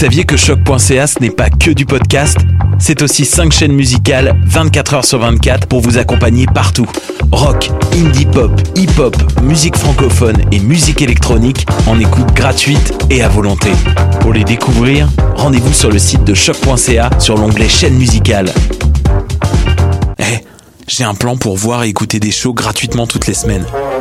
Saviez que choc.ca ce n'est pas que du podcast? C'est aussi 5 chaînes musicales 24 heures sur 24 pour vous accompagner partout. Rock, indie pop, hip-hop, musique francophone et musique électronique en écoute gratuite et à volonté. Pour les découvrir, rendez-vous sur le site de choc.ca sur l'onglet chaîne musicale. Eh, j'ai un plan pour voir et écouter des shows gratuitement toutes les semaines.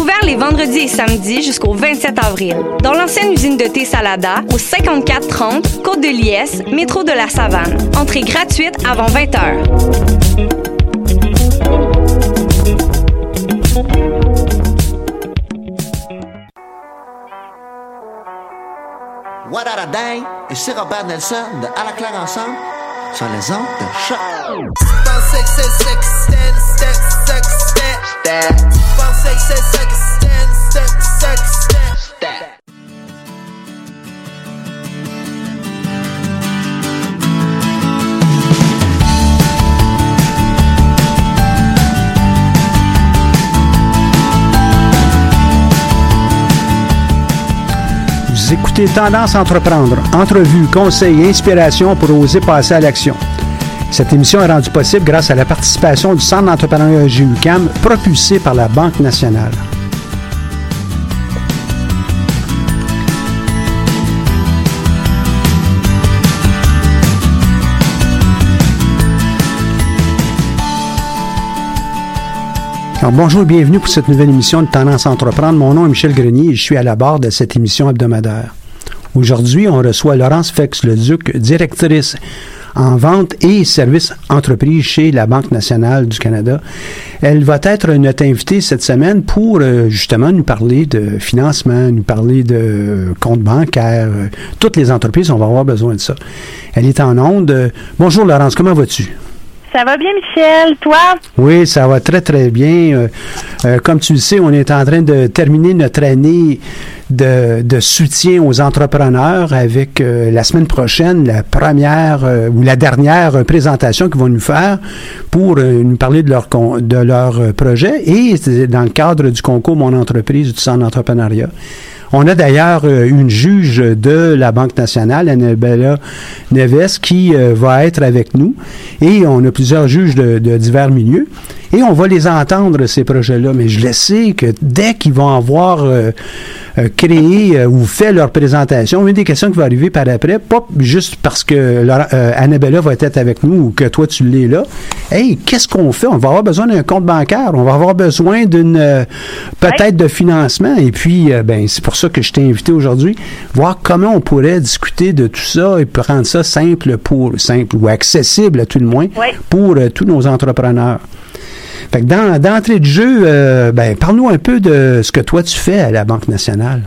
Ouvert les vendredis et samedis jusqu'au 27 avril. Dans l'ancienne usine de thé Salada, au 5430 Côte de Liesse, métro de la Savane. Entrée gratuite avant 20 h. What a Day et c'est Robert Nelson de À la claire ensemble sur les ondes de choc. Vous écoutez Tendance entreprendre, entrevue, conseils et inspiration pour oser passer à l'action. Cette émission est rendue possible grâce à la participation du Centre d'entrepreneuriat GUCAM propulsé par la Banque nationale. Alors, bonjour et bienvenue pour cette nouvelle émission de Tendance à entreprendre. Mon nom est Michel Grenier et je suis à la barre de cette émission hebdomadaire. Aujourd'hui, on reçoit Laurence Fex-Leduc, directrice en vente et services entreprises chez la Banque nationale du Canada. Elle va être notre invitée cette semaine pour euh, justement nous parler de financement, nous parler de compte bancaire. Euh, toutes les entreprises, on va avoir besoin de ça. Elle est en onde. Bonjour Laurence, comment vas-tu? Ça va bien, Michel? Toi? Oui, ça va très, très bien. Euh, euh, comme tu le sais, on est en train de terminer notre année de, soutien aux entrepreneurs avec euh, la semaine prochaine la première ou la dernière présentation qu'ils vont nous faire pour nous parler de leur, de leur projet et dans le cadre du concours Mon entreprise du centre d'entrepreneuriat. On a d'ailleurs une juge de la Banque nationale, Annabella Neves, qui va être avec nous. Et on a plusieurs juges de, de, divers milieux. Et on va les entendre, ces projets-là. Mais je le sais que dès qu'ils vont avoir euh, euh, créé euh, ou fait leur présentation, une des questions qui va arriver par après, pas juste parce que euh, Annabella va être avec nous ou que toi tu l'es là. Hey, qu'est-ce qu'on fait? On va avoir besoin d'un compte bancaire. On va avoir besoin d'une peut-être de financement. Et puis, ben, c'est pour ça que je t'ai invité aujourd'hui, voir comment on pourrait discuter de tout ça et rendre ça simple pour simple ou accessible à tout le moins Oui. pour euh, tous nos entrepreneurs. Fait que dans, d'entrée de jeu, euh, ben, parle-nous un peu de ce que toi tu fais à la Banque nationale.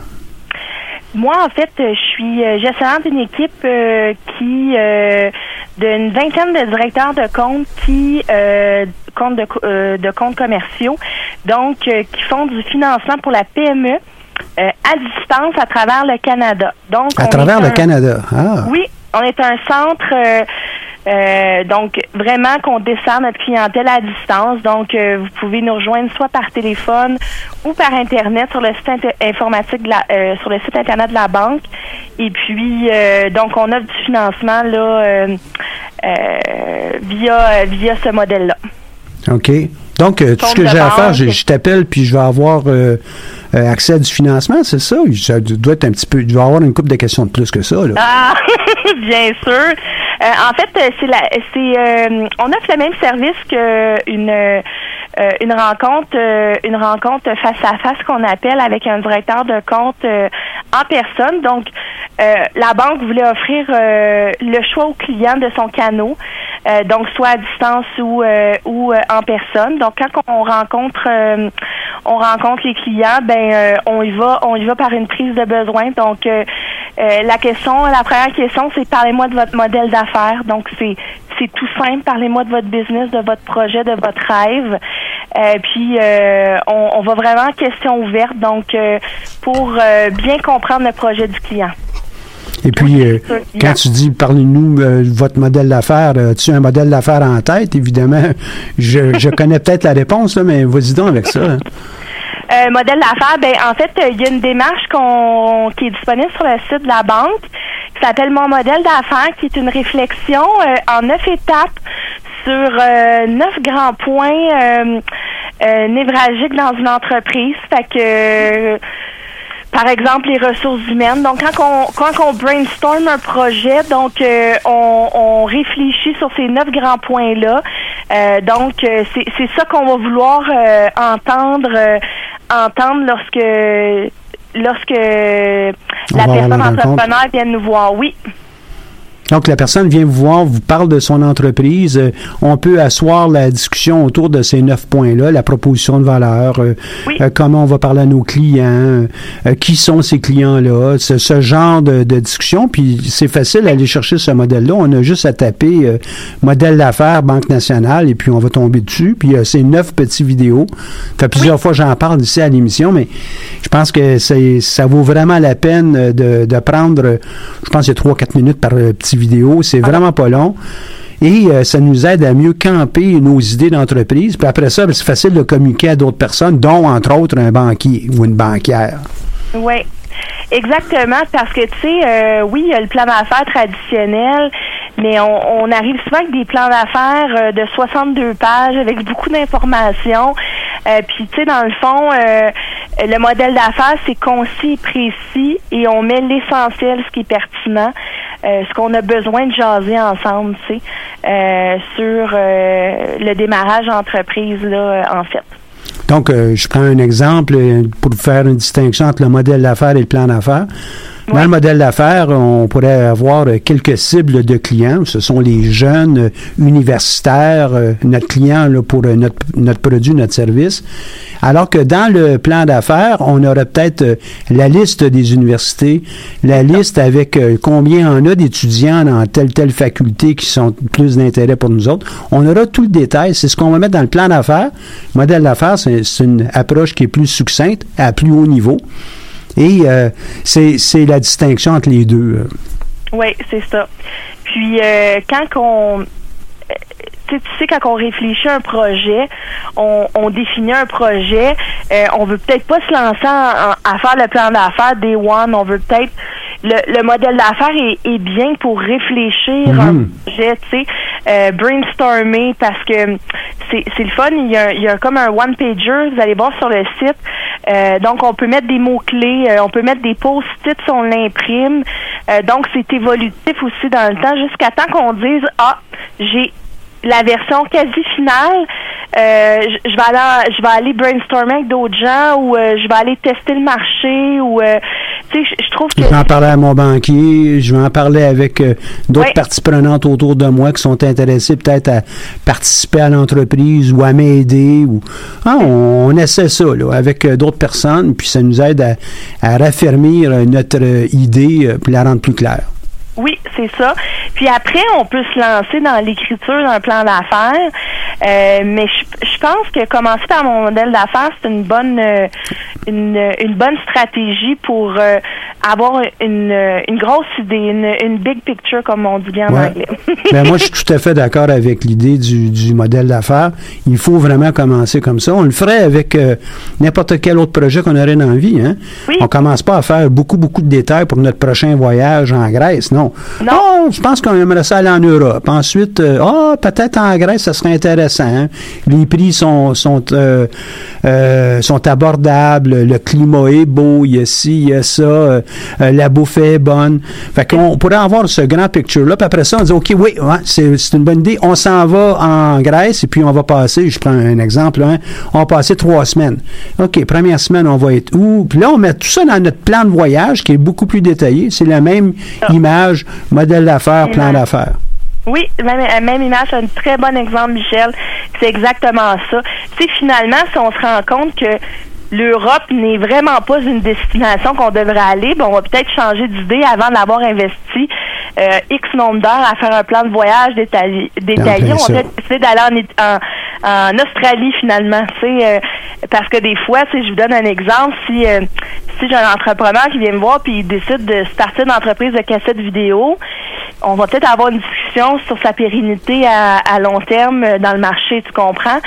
Moi, en fait, euh, je suis gestionnaire d'une équipe euh, qui euh, d'une vingtaine de directeurs de comptes qui euh, comptes de, de comptes commerciaux, donc qui font du financement pour la PME euh, à distance à travers le Canada. Donc À travers le un- Canada. Ah. Oui, on est un centre euh, Euh, donc, vraiment qu'on dessert notre clientèle à distance. Donc, euh, vous pouvez nous rejoindre soit par téléphone ou par Internet sur le site informatique de la, euh, sur le site Internet de la banque. Et puis, donc, on offre du financement là via, via ce modèle-là. OK. Donc, tout ce que j'ai à faire, je, t'appelle puis je vais avoir accès à du financement, c'est ça? Ça doit être un petit peu. Je vais avoir une couple de questions de plus que ça. Là. Ah, bien sûr. Euh, en fait, euh, c'est la, c'est, euh, on offre le même service qu'une une rencontre, une rencontre face à face qu'on appelle avec un directeur de compte en personne. Donc, la banque voulait offrir le choix au client de son canot. donc soit à distance ou ou en personne. Donc quand on rencontre on rencontre les clients, ben on y va on y va par une prise de besoin. Donc la question la première question c'est parlez-moi de votre modèle d'affaires. Donc, c'est c'est tout simple. Parlez-moi de votre business, de votre projet, de votre rêve. Euh, puis, euh, on, va vraiment question ouverte, donc, euh, pour bien comprendre le projet du client. Et puis, quand tu dis parlez-nous votre modèle d'affaires, as-tu un modèle d'affaires en tête? Évidemment, je, je connais peut-être la réponse, mais vas-y donc avec ça. Hein. modèle d'affaires, ben en fait, il y a une démarche qu'on qui est disponible sur le site de la banque qui s'appelle Mon modèle d'affaires, qui est une réflexion euh, en neuf étapes sur euh, neuf grands points euh, névralgiques dans une entreprise. Fait que par exemple les ressources humaines. Donc quand on quand on brainstorm un projet, donc on, on, réfléchit sur ces neuf grands points là. donc c'est c'est ça qu'on va vouloir entendre entendre lorsque lorsque la personne entrepreneur vient nous voir. Oui. Donc, la personne vient vous voir, vous parle de son entreprise. Euh, on peut asseoir la discussion autour de ces neuf points-là, la proposition de valeur, euh, euh, comment on va parler à nos clients, qui sont ces clients-là, ce, ce, genre de, discussion. Puis, c'est facile d'aller chercher ce modèle-là. On a juste à taper modèle d'affaires, Banque nationale, et puis on va tomber dessus. Puis, c'est neuf petits vidéos. Ça fait plusieurs fois j'en parle ici à l'émission, mais je pense que ça vaut vraiment la peine de, de prendre, je pense, il y a trois, quatre minutes par petit vidéo. C'est vraiment pas long. Et euh, ça nous aide à mieux camper nos idées d'entreprise. Puis après ça, ben, c'est facile de communiquer à d'autres personnes, dont entre autres un banquier ou une banquière. Oui. Exactement, parce que tu sais, euh, oui, il y a le plan d'affaires traditionnel, mais on, arrive souvent avec des plans d'affaires euh, de 62 pages avec beaucoup d'informations. puis tu sais, dans le fond, le modèle d'affaires, c'est concis et précis et on met l'essentiel, ce qui est pertinent. Euh, ce qu'on a besoin de jaser ensemble, tu sais, euh, sur euh, le démarrage d'entreprise, là, en fait. Donc, je prends un exemple pour faire une distinction entre le modèle d'affaires et le plan d'affaires. Dans le modèle d'affaires, on pourrait avoir quelques cibles de clients. Ce sont les jeunes universitaires, euh, notre client là, pour euh, notre, produit, notre service. Alors que dans le plan d'affaires, on aurait peut-être euh, la liste des universités, la liste avec combien on a d'étudiants dans telle telle faculté qui sont plus d'intérêt pour nous autres. On aura tout le détail. C'est ce qu'on va mettre dans le plan d'affaires. Le modèle d'affaires, c'est une approche qui est plus succincte, à plus haut niveau. Et euh, c'est la distinction entre les deux. Euh. Oui, c'est ça. Puis euh, quand on tu sais, quand on réfléchit à un projet, on, on définit un projet, euh, on veut peut-être pas se lancer à faire le plan d'affaires day one, on veut peut-être le, le modèle d'affaires est, est, bien pour réfléchir un mhm. projet, tu sais, euh, brainstormer parce que c'est, le fun. Il y, a, il y a comme un one pager, vous allez voir sur le site. Euh, donc on peut mettre des mots clés, euh, on peut mettre des post-it si on l'imprime. Euh, donc c'est évolutif aussi dans le temps jusqu'à temps qu'on dise ah j'ai la version quasi finale, euh, je, vais aller, je vais aller brainstormer avec d'autres gens ou euh, je vais aller tester le marché ou euh, tu sais, je trouve que. Je vais en parler à mon banquier, je vais en parler avec d'autres parties prenantes autour de moi qui sont intéressées peut-être à participer à l'entreprise ou à m'aider ou ah, on, essaie ça là, avec d'autres personnes puis ça nous aide à, à raffermir notre idée puis la rendre plus claire. Oui, c'est ça. Puis après, on peut se lancer dans l'écriture d'un plan d'affaires. Euh, mais je, je pense que commencer par mon modèle d'affaires, c'est une bonne euh, une, une bonne stratégie pour euh, avoir une, une grosse idée, une, une big picture, comme on dit bien en anglais. Ben, moi, je suis tout à fait d'accord avec l'idée du, du modèle d'affaires. Il faut vraiment commencer comme ça. On le ferait avec euh, n'importe quel autre projet qu'on aurait dans la vie. Hein? Oui. On commence pas à faire beaucoup, beaucoup de détails pour notre prochain voyage en Grèce. Non. Non. Oh, je pense qu'on aimerait ça aller en Europe. Ensuite, euh, ah, peut-être en Grèce, ça serait intéressant. hein. Les prix sont, sont, euh, euh, sont abordables. Le climat est beau. Il y a ci, il y a ça. euh, la bouffe est bonne. Fait qu'on pourrait avoir ce grand picture-là. Puis après ça, on dit, OK, oui, ouais, c'est une bonne idée. On s'en va en Grèce et puis on va passer, je prends un exemple, hein, on va passer trois semaines. OK, première semaine, on va être où? Puis là, on met tout ça dans notre plan de voyage qui est beaucoup plus détaillé. C'est la même image, modèle d'affaires, plan d'affaires. Oui, même, euh, même image, c'est un très bon exemple, Michel. C'est exactement ça. Tu sais, finalement, si on se rend compte que l'Europe n'est vraiment pas une destination qu'on devrait aller, ben, on va peut-être changer d'idée avant d'avoir investi euh, X nombre d'heures à faire un plan de voyage détaillé. détaillé. plein On va peut-être décider d'aller en, en, en Australie finalement, tu sais, euh, parce que des fois, tu sais, je vous donne un exemple, si euh, si j'ai un entrepreneur qui vient me voir puis il décide de starter une entreprise de cassettes vidéo, on va peut-être avoir une discussion sur sa pérennité à, à long terme euh, dans le marché, tu comprends?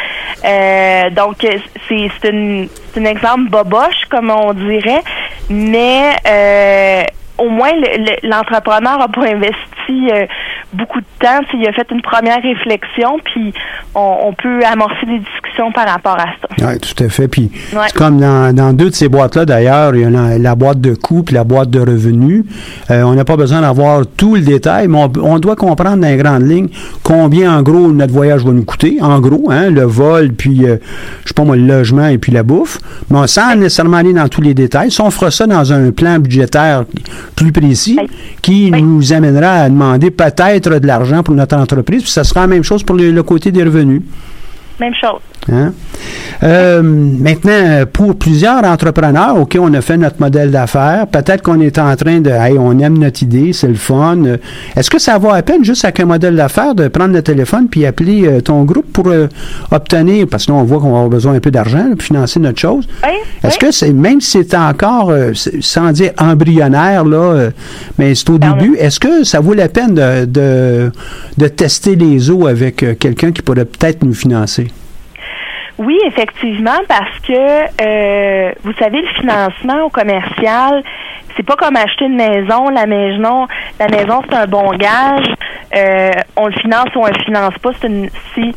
Euh, donc, euh, c'est c'est une- c'est un exemple boboche, comme on dirait, mais euh, au moins, le- le- l'entrepreneur n'a pas investi euh, beaucoup de temps. Il a fait une première réflexion, puis on, on peut amorcer des discussions par rapport à ça. Oui, tout à fait. Puis, Ouais. c'est comme dans, dans deux de ces boîtes-là, d'ailleurs, il y a la, la boîte de coûts puis la boîte de revenus. Euh, on n'a pas besoin d'avoir tout le détail, mais on, on doit comprendre dans les grandes lignes combien, en gros, notre voyage va nous coûter. En gros, hein, le vol, puis, euh, je sais pas moi, le logement et puis la bouffe. Mais sans nécessairement aller dans tous les détails. Si on fera ça dans un plan budgétaire plus précis, qui Oui. nous amènera à demander peut-être de l'argent pour notre entreprise, puis ça sera la même chose pour le- le côté des revenus. Même chose. Hein? Euh, maintenant, pour plusieurs entrepreneurs, OK, on a fait notre modèle d'affaires. Peut-être qu'on est en train de, hey, on aime notre idée, c'est le fun. Euh, Est-ce que ça vaut à peine, juste avec un modèle d'affaires, de prendre le téléphone puis appeler euh, ton groupe pour euh, obtenir, parce que là, on voit qu'on va avoir besoin un peu d'argent pour financer notre chose. Oui, Est-ce oui. que c'est, même si c'est encore, euh, sans dire embryonnaire, là, euh, mais c'est au Pardon. début, est-ce que ça vaut la peine de, de, de tester les eaux avec euh, quelqu'un qui pourrait peut-être nous financer? Oui, effectivement, parce que euh, vous savez, le financement au commercial, c'est pas comme acheter une maison. La maison, la maison, c'est un bon gage. Euh, on le finance ou on le finance pas. C'est une si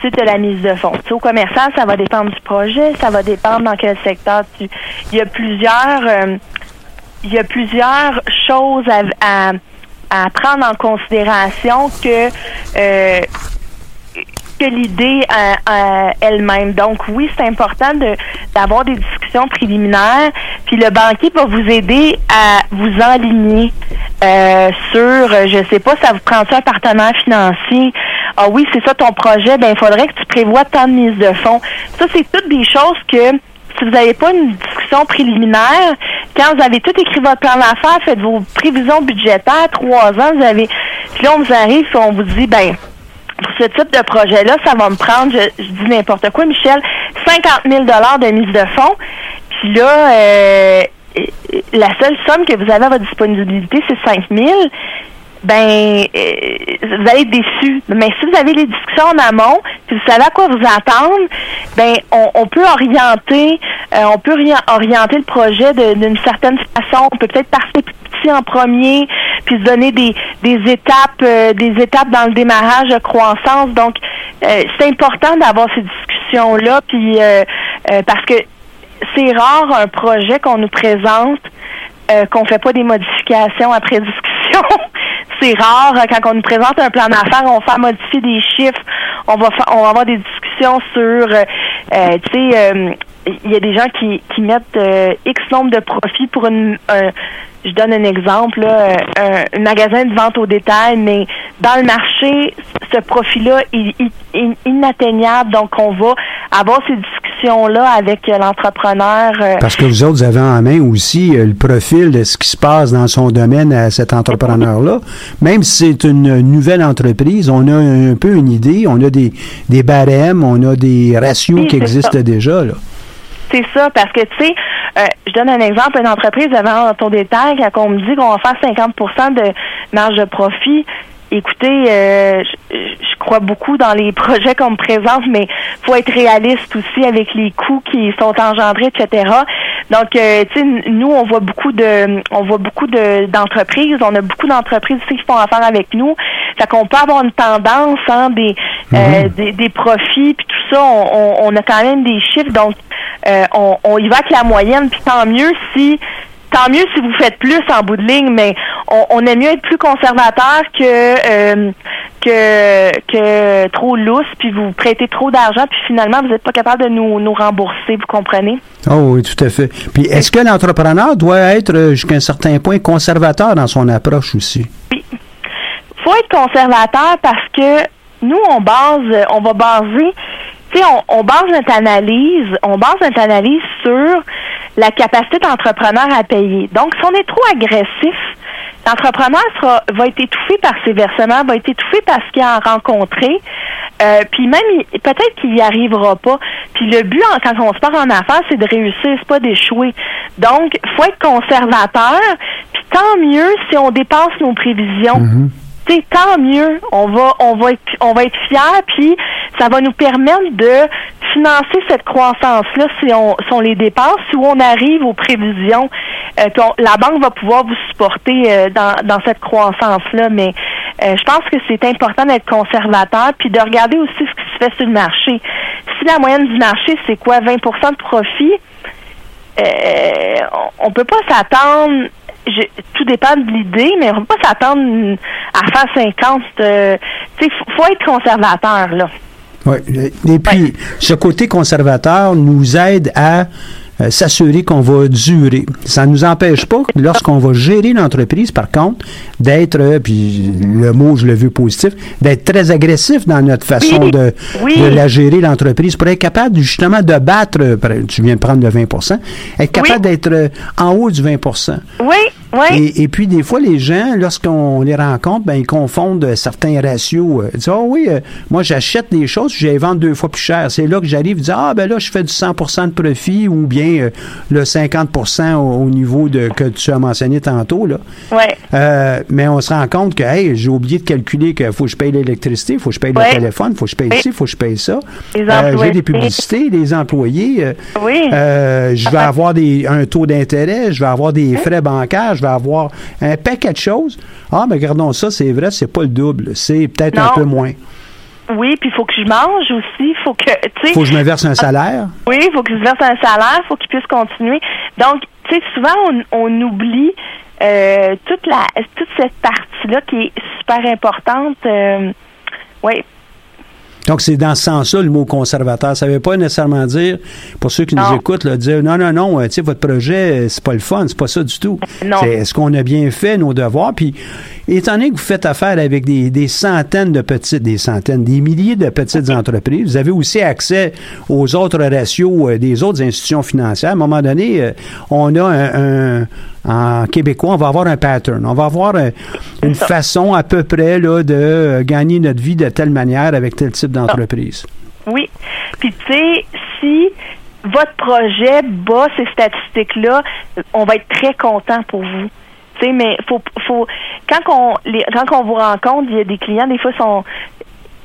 si tu la mise de fonds. Au commercial, ça va dépendre du projet, ça va dépendre dans quel secteur tu. Il y a plusieurs euh, il y a plusieurs choses à, à, à prendre en considération que euh, l'idée euh, euh, elle-même. Donc oui, c'est important d'avoir des discussions préliminaires. Puis le banquier va vous aider à vous enligner euh, sur, je sais pas, ça vous prend un partenaire financier? Ah oui, c'est ça ton projet. Ben il faudrait que tu prévois tant de mise de fonds. Ça c'est toutes des choses que si vous n'avez pas une discussion préliminaire, quand vous avez tout écrit votre plan d'affaires, faites vos prévisions budgétaires, trois ans, vous avez, puis là on vous arrive, puis on vous dit, ben pour ce type de projet-là, ça va me prendre, je, dis n'importe quoi, Michel, 50 000 de mise de fonds. Puis là, euh, la seule somme que vous avez à votre disponibilité, c'est 5 000 ben euh, vous allez être déçu. Mais si vous avez les discussions en amont, puis vous savez à quoi vous attendre, ben on, on peut orienter, euh, on peut ori- orienter le projet d'une certaine façon. On peut peut-être partir petit en premier, puis se donner des, des étapes, euh, des étapes dans le démarrage de croissance. Donc euh, c'est important d'avoir ces discussions là, puis euh, euh, parce que c'est rare un projet qu'on nous présente euh, qu'on fait pas des modifications après discussion. C'est rare euh, quand on nous présente un plan d'affaires, on fait modifier des chiffres, on va on va avoir des discussions sur, euh, euh, tu sais, euh, il y a des gens qui, qui mettent euh, X nombre de profits pour une, un- je donne un exemple, là, euh, un, un magasin de vente au détail, mais dans le marché, ce profit-là est, est- est inatteignable. Donc, on va avoir ces discussions discussion-là avec euh, l'entrepreneur. euh, Parce que vous autres, vous avez en main aussi euh, le profil de ce qui se passe dans son domaine à cet entrepreneur-là. Même si c'est une nouvelle entreprise, on a un peu une idée, on a des, des barèmes, on a des ratios Oui, qui existent ça. déjà. Là. C'est ça, parce que, tu sais, euh, je donne un exemple, une entreprise avant ton détail, quand on me dit qu'on va faire 50% de marge de profit, écoutez, euh, je, je crois beaucoup dans les projets qu'on me présente, mais faut être réaliste aussi avec les coûts qui sont engendrés, etc. Donc, euh, tu sais, nous, on voit beaucoup de, on voit beaucoup de d'entreprises, on a beaucoup d'entreprises aussi qui font affaire avec nous. Fait qu'on peut avoir une tendance, hein, des, euh, des, des profits, puis tout ça, on, on, on a quand même des chiffres, donc euh, on, on y va avec la moyenne, puis tant mieux si tant mieux si vous faites plus en bout de ligne, mais on, on aime mieux être plus conservateur que euh, que que trop lousse, puis vous prêtez trop d'argent, puis finalement vous n'êtes pas capable de nous, nous rembourser, vous comprenez? Oh oui, tout à fait. Puis est-ce que l'entrepreneur doit être euh, jusqu'à un certain point conservateur dans son approche aussi? faut être conservateur parce que nous, on base, on va baser, on, base notre analyse, on base notre analyse sur la capacité d'entrepreneur à payer. Donc, si on est trop agressif, l'entrepreneur va être étouffé par ses versements, va être étouffé par ce qu'il a rencontré, euh, puis même, peut-être qu'il n'y arrivera pas. Puis le but, quand on se part en affaires, c'est de réussir, c'est pas d'échouer. Donc, faut être conservateur, puis tant mieux si on dépasse nos prévisions sais, tant mieux. On va, on va être, on va être fiers, puis ça va nous permettre de financer cette croissance-là si on, si on les dépasse, si on arrive aux prévisions. Euh, la banque va pouvoir vous supporter euh, dans, dans cette croissance-là, mais euh, je pense que c'est important d'être conservateur, puis de regarder aussi ce qui se fait sur le marché. Si la moyenne du marché, c'est quoi, 20% de profit, euh, on, on peut pas s'attendre. Je- tout dépend de l'idée, mais on peut pas s'attendre à faire 50. euh, tu sais, faut, faut être conservateur là. Oui. Et puis, ce côté conservateur nous aide à euh, s'assurer qu'on va durer. Ça ne nous empêche pas, lorsqu'on va gérer l'entreprise, par contre, d'être, euh, puis le mot, je le veux positif, d'être très agressif dans notre façon Oui. de, Oui. de la gérer, l'entreprise, pour être capable justement de battre, euh, tu viens de prendre le 20% être capable Oui. d'être en haut du 20% Oui, oui. et, et puis, des fois, les gens, lorsqu'on les rencontre, ben, ils confondent certains ratios. Ils disent, ah oui, euh, moi, j'achète des choses, je les vends deux fois plus cher. C'est là que j'arrive, je dis, ah, ben là, je fais du 100% de profit ou bien euh, le 50 au, au niveau de que tu as mentionné tantôt, là. Ouais. Euh, mais on se rend compte que, hey, j'ai oublié de calculer qu'il faut que je paye l'électricité, il faut que je paye Ouais. le téléphone, il faut que je paye Oui. ci, il faut que je paye ça. Euh, j'ai des publicités, des employés. Oui. je vais avoir des, un taux d'intérêt, je vais avoir des frais bancaires, je vais avoir un paquet de choses. Ah, mais regardons ça, c'est vrai, c'est pas le double, c'est peut-être un peu moins. Oui, puis il faut que je mange aussi, faut que tu sais Faut que je me verse un salaire? Oui, il faut qu'il se verse un salaire, faut qu'il puisse continuer. Donc, tu sais, souvent, on, on oublie euh, toute la toute cette partie-là qui est super importante. Euh, oui, Donc, c'est dans ce sens-là, le mot conservateur. Ça ne veut pas nécessairement dire, pour ceux qui nous écoutent, là, dire non, non, non, euh, tu sais, votre projet, euh, c'est pas le fun, c'est pas ça du tout. Non. C'est est-ce qu'on a bien fait nos devoirs? Puis, étant donné que vous faites affaire avec des, des centaines de petites, des centaines, des milliers de petites entreprises, vous avez aussi accès aux autres ratios euh, des autres institutions financières. À un moment donné, euh, on a un, un- en québécois, on va avoir un pattern. On va avoir euh, une ça. façon à peu près là, de euh, gagner notre vie de telle manière avec tel type d'entreprise. oui. Puis tu sais, si votre projet bat ces statistiques-là, on va être très content pour vous. Tu sais, mais faut faut quand on les quand on vous rencontre, il y a des clients des fois sont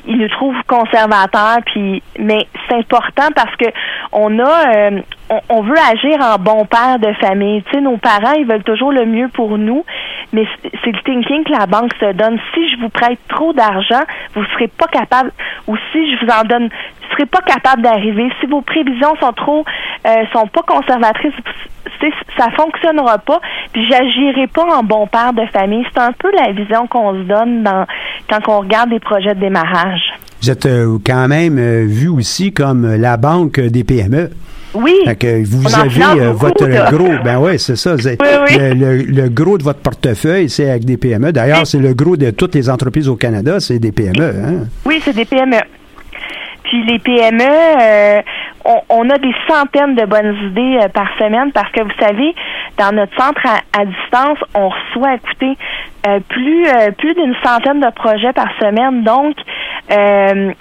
ils nous trouvent conservateurs puis mais c'est important parce que on a euh, on, veut agir en bon père de famille. Tu sais, nos parents, ils veulent toujours le mieux pour nous, mais c'est le thinking que la banque se donne. Si je vous prête trop d'argent, vous serez pas capable, ou si je vous en donne, vous serez pas capable d'arriver. Si vos prévisions sont trop, euh, sont pas conservatrices, ça fonctionnera pas. Puis j'agirai pas en bon père de famille. C'est un peu la vision qu'on se donne dans quand on regarde des projets de démarrage. Vous êtes euh, quand même euh, vu aussi comme la banque des PME. Oui. Fait que vous On avez euh, beaucoup, votre là. gros, ben oui, c'est ça. c'est- Oui, oui. Le, le- le gros de votre portefeuille, c'est avec des PME. D'ailleurs, c'est le gros de toutes les entreprises au Canada, c'est des PME. Hein? Oui, c'est des PME. Puis les PME, euh, on, a des centaines de bonnes idées euh, par semaine parce que vous savez, dans notre centre à, distance, on reçoit, écoutez, euh, plus plus d'une centaine de projets par semaine. Donc,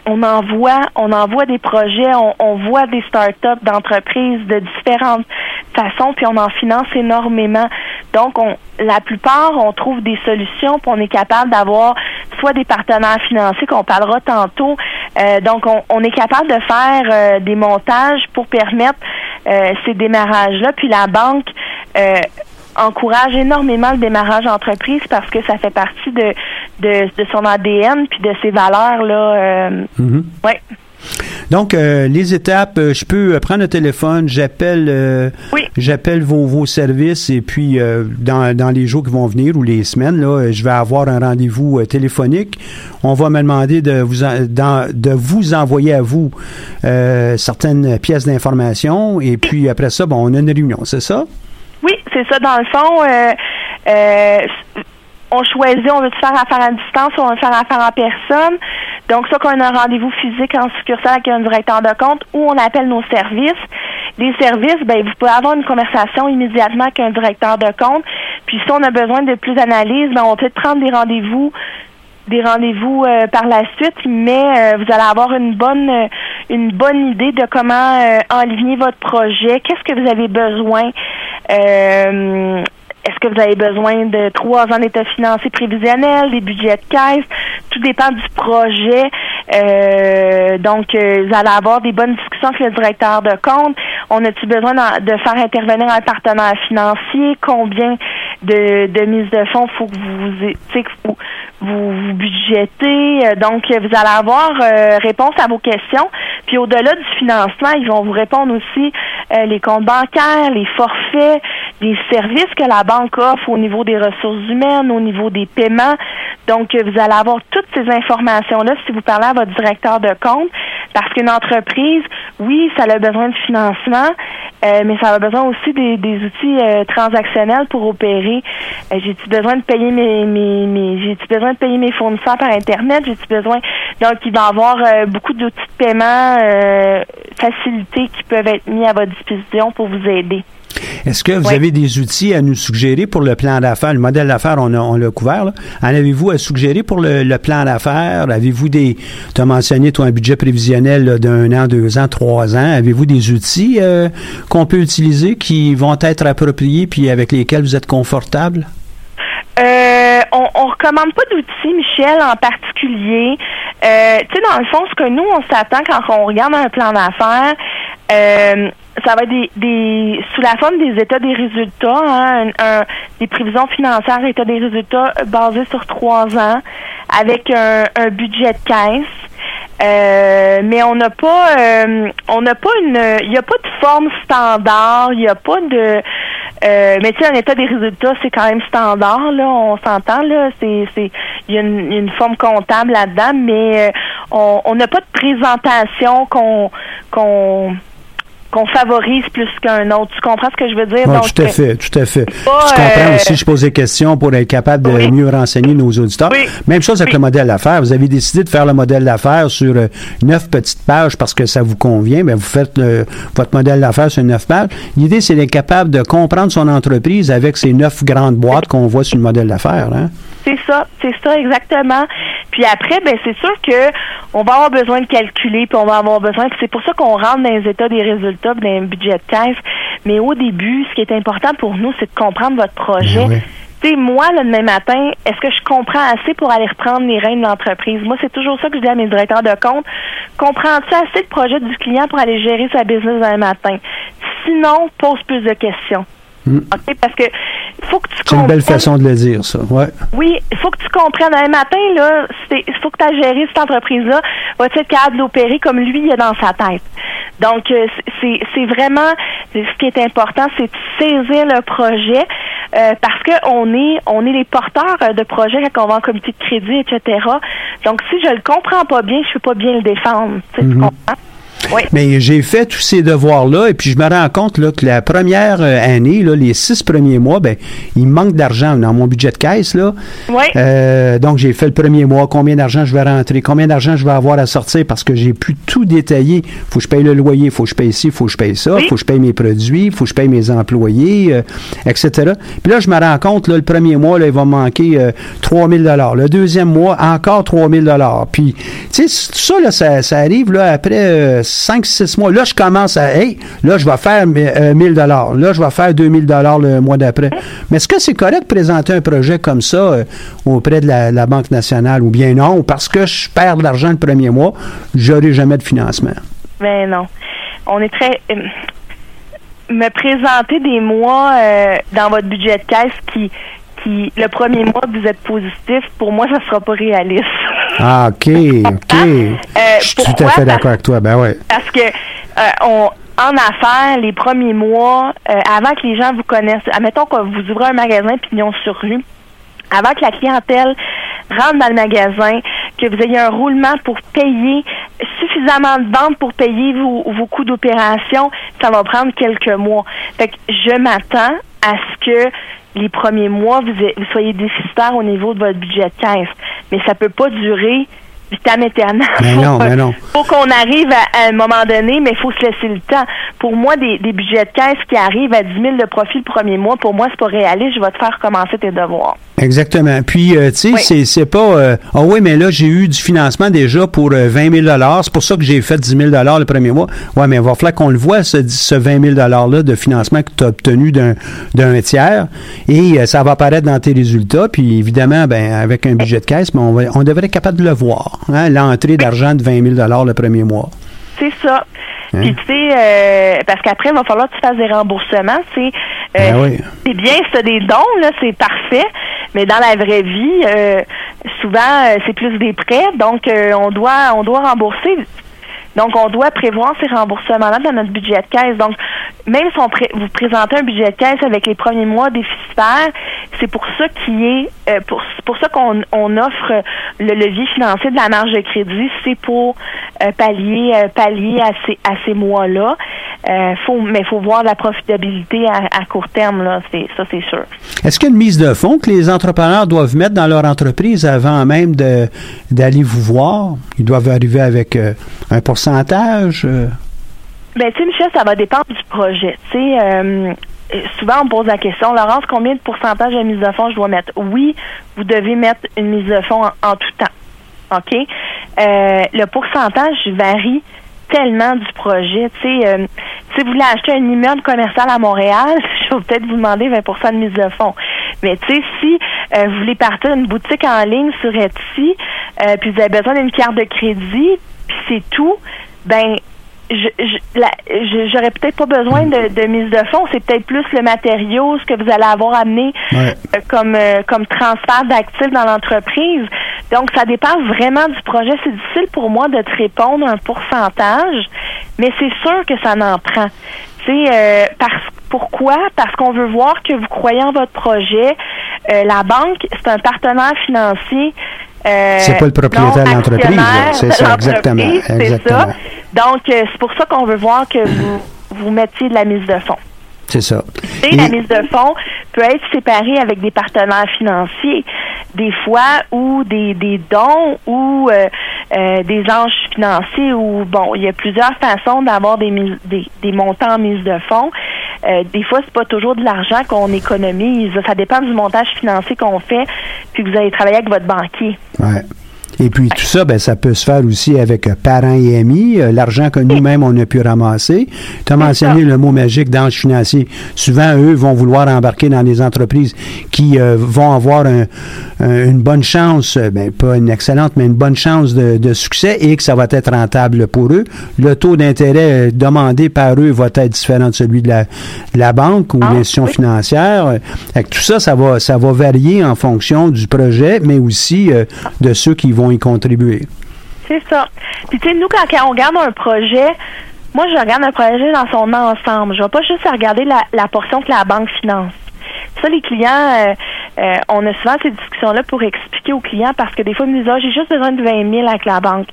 on envoie on des projets, on, on voit des startups d'entreprises de différentes façons, puis on en finance énormément. Donc, on, la plupart, on trouve des solutions, puis on est capable d'avoir soit des partenaires financiers qu'on parlera tantôt. Euh, donc, on, est capable de faire euh, des montages pour permettre euh, ces démarrages-là. Puis la banque encourage énormément le démarrage d'entreprise parce que ça fait partie de, de, son ADN puis de ses valeurs là. Mm-hmm. Ouais. Donc, euh, les étapes, euh, je peux euh, prendre le téléphone, j'appelle j'appelle vos, vos services et puis dans, dans les jours qui vont venir ou les semaines, là, je vais avoir un rendez-vous téléphonique. On va me demander de vous, de vous envoyer à vous certaines pièces d'information et puis après ça, bon, on a une réunion, c'est ça? Oui, c'est ça. Dans le fond, on choisit, on veut faire affaire à distance ou on veut faire affaire en personne? Donc, soit qu'on a un rendez-vous physique en succursale avec un directeur de compte ou on appelle nos services. Les services, ben, vous pouvez avoir une conversation immédiatement avec un directeur de compte. Puis, si on a besoin de plus d'analyse, ben, on peut prendre des rendez-vous des rendez-vous euh, par la suite, mais euh, vous allez avoir une bonne euh, une bonne idée de comment enligner votre projet, qu'est-ce que vous avez besoin. Est-ce que vous avez besoin de trois ans d'état financier prévisionnel, des budgets de caisse? Tout dépend du projet. Euh, donc, euh, vous allez avoir des bonnes discussions avec le directeur de compte. On a-t-il besoin de faire intervenir un partenaire financier? Combien de, de mise de fonds faut que vous, vous, vous, vous budgétez? Donc, vous allez avoir euh, réponse à vos questions. Puis, au-delà du financement, ils vont vous répondre aussi les comptes bancaires, les forfaits, les services que la banque offre au niveau des ressources humaines, au niveau des paiements. Donc, vous allez avoir toutes ces informations-là si vous parlez à votre directeur de compte, parce qu'une entreprise, oui, ça a besoin de financement, euh, mais ça a besoin aussi des, outils euh, transactionnels pour opérer. Euh, j'ai-tu besoin de payer mes, mes, mes j'ai-tu besoin de payer mes fournisseurs par Internet? J'ai-tu besoin? Donc il va y avoir beaucoup d'outils de paiement facilités qui peuvent être mis à votre disposition pour vous aider. Est-ce que vous avez des outils à nous suggérer pour le plan d'affaires? Le modèle d'affaires, on, on l'a couvert. Là. En avez-vous à suggérer pour le, plan d'affaires? Avez-vous des... Tu as mentionné, toi, un budget prévisionnel d'un an, deux ans, trois ans. Avez-vous des outils euh, qu'on peut utiliser qui vont être appropriés puis avec lesquels vous êtes confortable? Euh, on, on recommande pas d'outils, Michel, en particulier. Euh, tu sais, dans le fond, ce que nous, on s'attend quand on regarde un plan d'affaires, euh, ça va être des, des, sous la forme des états des résultats, hein, un, des prévisions financières, états des résultats basés sur trois ans, avec un, un budget de caisse. Euh, mais on n'a pas, euh, on n'a pas une, il n'y a pas de forme standard, il n'y a pas de, euh, mais tu sais, un état des résultats, c'est quand même standard, là, on s'entend, là, c'est, c'est, il y a une, une, forme comptable là-dedans, mais euh, on n'a pas de présentation qu'on, qu'on qu'on favorise plus qu'un autre. Tu comprends ce que je veux dire? Donc, tout à fait, tout à fait. je comprends aussi, je pose des questions pour être capable de mieux renseigner nos auditeurs. Même chose avec le modèle d'affaires. Vous avez décidé de faire le modèle d'affaires sur euh, neuf petites pages parce que ça vous convient. Bien, vous faites votre modèle d'affaires sur neuf pages. L'idée, c'est d'être capable de comprendre son entreprise avec ces neuf grandes boîtes qu'on voit sur le modèle d'affaires. Hein? C'est ça, c'est ça exactement. Puis après, ben c'est sûr que on va avoir besoin de calculer, puis on va avoir besoin. C'est pour ça qu'on rentre dans les états des résultats, dans les budgets de caisse. Mais au début, ce qui est important pour nous, c'est de comprendre votre projet. Tu sais, moi, le demain matin, est-ce que je comprends assez pour aller reprendre les rênes de l'entreprise? Moi, c'est toujours ça que je dis à mes directeurs de compte. Comprends-tu assez le projet du client pour aller gérer sa business demain matin? Sinon, pose plus de questions. Hmm. Parce que faut que tu C'est une belle façon de le dire, ça. Ouais. Oui, il faut que tu comprennes. Un matin, là, il faut que tu as géré cette entreprise-là. Va-tu être capable d'opérer comme lui, il a dans sa tête? Donc, euh, c'est vraiment ce qui est important, c'est de saisir le projet euh, parce que on est on est les porteurs de projets quand on va en comité de crédit, etc. Donc, si je le comprends pas bien, je peux pas bien le défendre. Tu, mm-hmm. comprends? Oui. Mais j'ai fait tous ces devoirs-là et puis je me rends compte là, que la première euh, année, là, les six premiers mois, ben, il manque d'argent dans mon budget de caisse. Là. Oui. Euh, donc, j'ai fait le premier mois, combien d'argent je vais rentrer, combien d'argent je vais avoir à sortir? Parce que j'ai pu tout détailler. faut que je paye le loyer, faut que je paye ci, faut que je paye ça, Oui. faut que je paye mes produits, faut que je paye mes employés, euh, etc. Puis là, je me rends compte, là, le premier mois, là, il va me manquer euh, 3 000 Le deuxième mois, encore 3 000 Puis, tu sais, tout ça, là, ça, ça arrive là, après 5-6 mois. Là, je commence à, hey, là, je vais faire euh, 1000 Là, je vais faire 2000 le mois d'après. Mais est-ce que c'est correct de présenter un projet comme ça euh, auprès de la, Banque nationale ou bien non? Parce que je perds de l'argent le premier mois, j'aurai jamais de financement. Ben non. On est très. euh, me présenter des mois dans votre budget de caisse qui, le premier mois que vous êtes positif, pour moi, ça sera pas réaliste. Ah, OK, OK. je suis tout à fait d'accord avec toi. Ben ouais. Parce que euh, on, en affaires, les premiers mois, euh, avant que les gens vous connaissent, admettons que vous ouvrez un magasin pignon sur rue, avant que la clientèle rentre dans le magasin, que vous ayez un roulement pour payer suffisamment de ventes pour payer vos, coûts d'opération, ça va prendre quelques mois. Fait que je m'attends à ce que les premiers mois, vous, vous soyez déficitaire au niveau de votre budget de caisse. Mais ça peut pas durer vitam aeternam. Mais Faut- non, mais non. faut qu'on arrive à, à un moment donné, mais il faut se laisser le temps. Pour moi, des, des budgets de caisse qui arrivent à 10 000 de profit le premier mois, pour moi, c'est pas réaliste. Je vais te faire commencer tes devoirs. Exactement. Puis, euh, tu sais, Oui. c'est, pas... euh, Ah oui, mais là, j'ai eu du financement déjà pour euh, 20 000 C'est pour ça que j'ai fait 10 000 le premier mois. Ouais, mais il va falloir qu'on le voit, ce, ce 20 000 $-là de financement que tu as obtenu d'un, d'un tiers. Et euh, ça va apparaître dans tes résultats. Puis, évidemment, ben, avec un budget de caisse, ben, on, va- on devrait être capable de le voir. Hein, l'entrée d'argent de 20 000 le premier mois. C'est ça. Hein? Puis tu sais, euh, parce qu'après, il va falloir que tu fasses des remboursements. Tu sais, Euh, Ben oui. c'est bien, tu des dons, là, c'est parfait. Mais dans la vraie vie, euh, souvent, euh, c'est plus des prêts. Donc, on doit on doit rembourser. Donc, on doit prévoir ces remboursements-là dans notre budget de caisse. Donc, même si on vous présentez un budget de caisse avec les premiers mois déficitaires, c'est pour ça euh, pour, ça qu'on on offre le levier financier de la marge de crédit, c'est pour euh, pallier euh, pallier à ces à ces mois-là. Faut, mais il faut voir la profitabilité à, court terme là, ça c'est sûr. Est-ce qu'il y a une mise de fonds que les entrepreneurs doivent mettre dans leur entreprise avant même d'aller vous voir? Ils doivent arriver avec un pourcentage? Euh? Ben, tu sais, Michel, ça va dépendre du projet. Tu sais, euh, souvent, on me pose la question, Laurence, combien de pourcentage de mise de fonds je dois mettre? Oui, vous devez mettre une mise de fonds en, tout temps. OK? Euh, le pourcentage varie tellement du projet. Tu sais, si vous voulez acheter un immeuble commercial à Montréal, je vais peut-être vous demander 20% de mise de fonds. Mais tu sais, si vous voulez partir d'une boutique en ligne sur Etsy, puis vous avez besoin d'une carte de crédit, puis c'est tout, ben je, je- j'aurais peut-être pas besoin de, de mise de fonds. C'est peut-être plus le matériau, ce que vous allez avoir amené Ouais. euh, comme euh, comme transfert d'actifs dans l'entreprise. Donc, ça dépend vraiment du projet. C'est difficile pour moi de te répondre un pourcentage, mais c'est sûr que ça n'en prend. Tu sais, euh, parce pourquoi? Parce qu'on veut voir que vous croyez en votre projet. Euh, la banque, c'est un partenaire financier. Euh, C'est pas le propriétaire de l'entreprise. C'est ça, exactement, exactement. ça. Donc, euh, c'est pour ça qu'on veut voir que vous, vous mettiez de la mise de fonds. C'est ça. Et- la mise de fonds peut être séparée avec des partenaires financiers, des fois, ou des, des dons, ou euh, euh, des anges financiers, ou bon, il y a plusieurs façons d'avoir des, mises- des, des montants en mise de fonds. Euh, des fois, c'est pas toujours de l'argent qu'on économise. Ça dépend du montage financier qu'on fait, puis que vous allez travailler avec votre banquier. Et puis tout ça, ben, ça peut se faire aussi avec euh, parents et amis, euh, l'argent que nous-mêmes on a pu ramasser. Tu as mentionné le mot magique d'ange financier. Souvent, eux vont vouloir embarquer dans des entreprises qui euh, vont avoir un- un- une bonne chance, ben, pas une excellente, mais une bonne chance de, de succès et que ça va être rentable pour eux. Le taux d'intérêt demandé par eux va être différent de celui de la, de la banque ou Ah, l'institution oui. financière. Fait que tout ça, ça va, ça va varier en fonction du projet, mais aussi euh, de ceux qui y contribuer. C'est ça. Puis tu sais, nous, quand, on regarde un projet, moi, je regarde un projet dans son ensemble. Je vais pas juste regarder la, la portion que la banque finance. Ça, les clients, euh, euh, on a souvent ces discussions-là pour expliquer aux clients parce que des fois, ils me disent, ah, j'ai juste besoin de 20 000 avec la banque.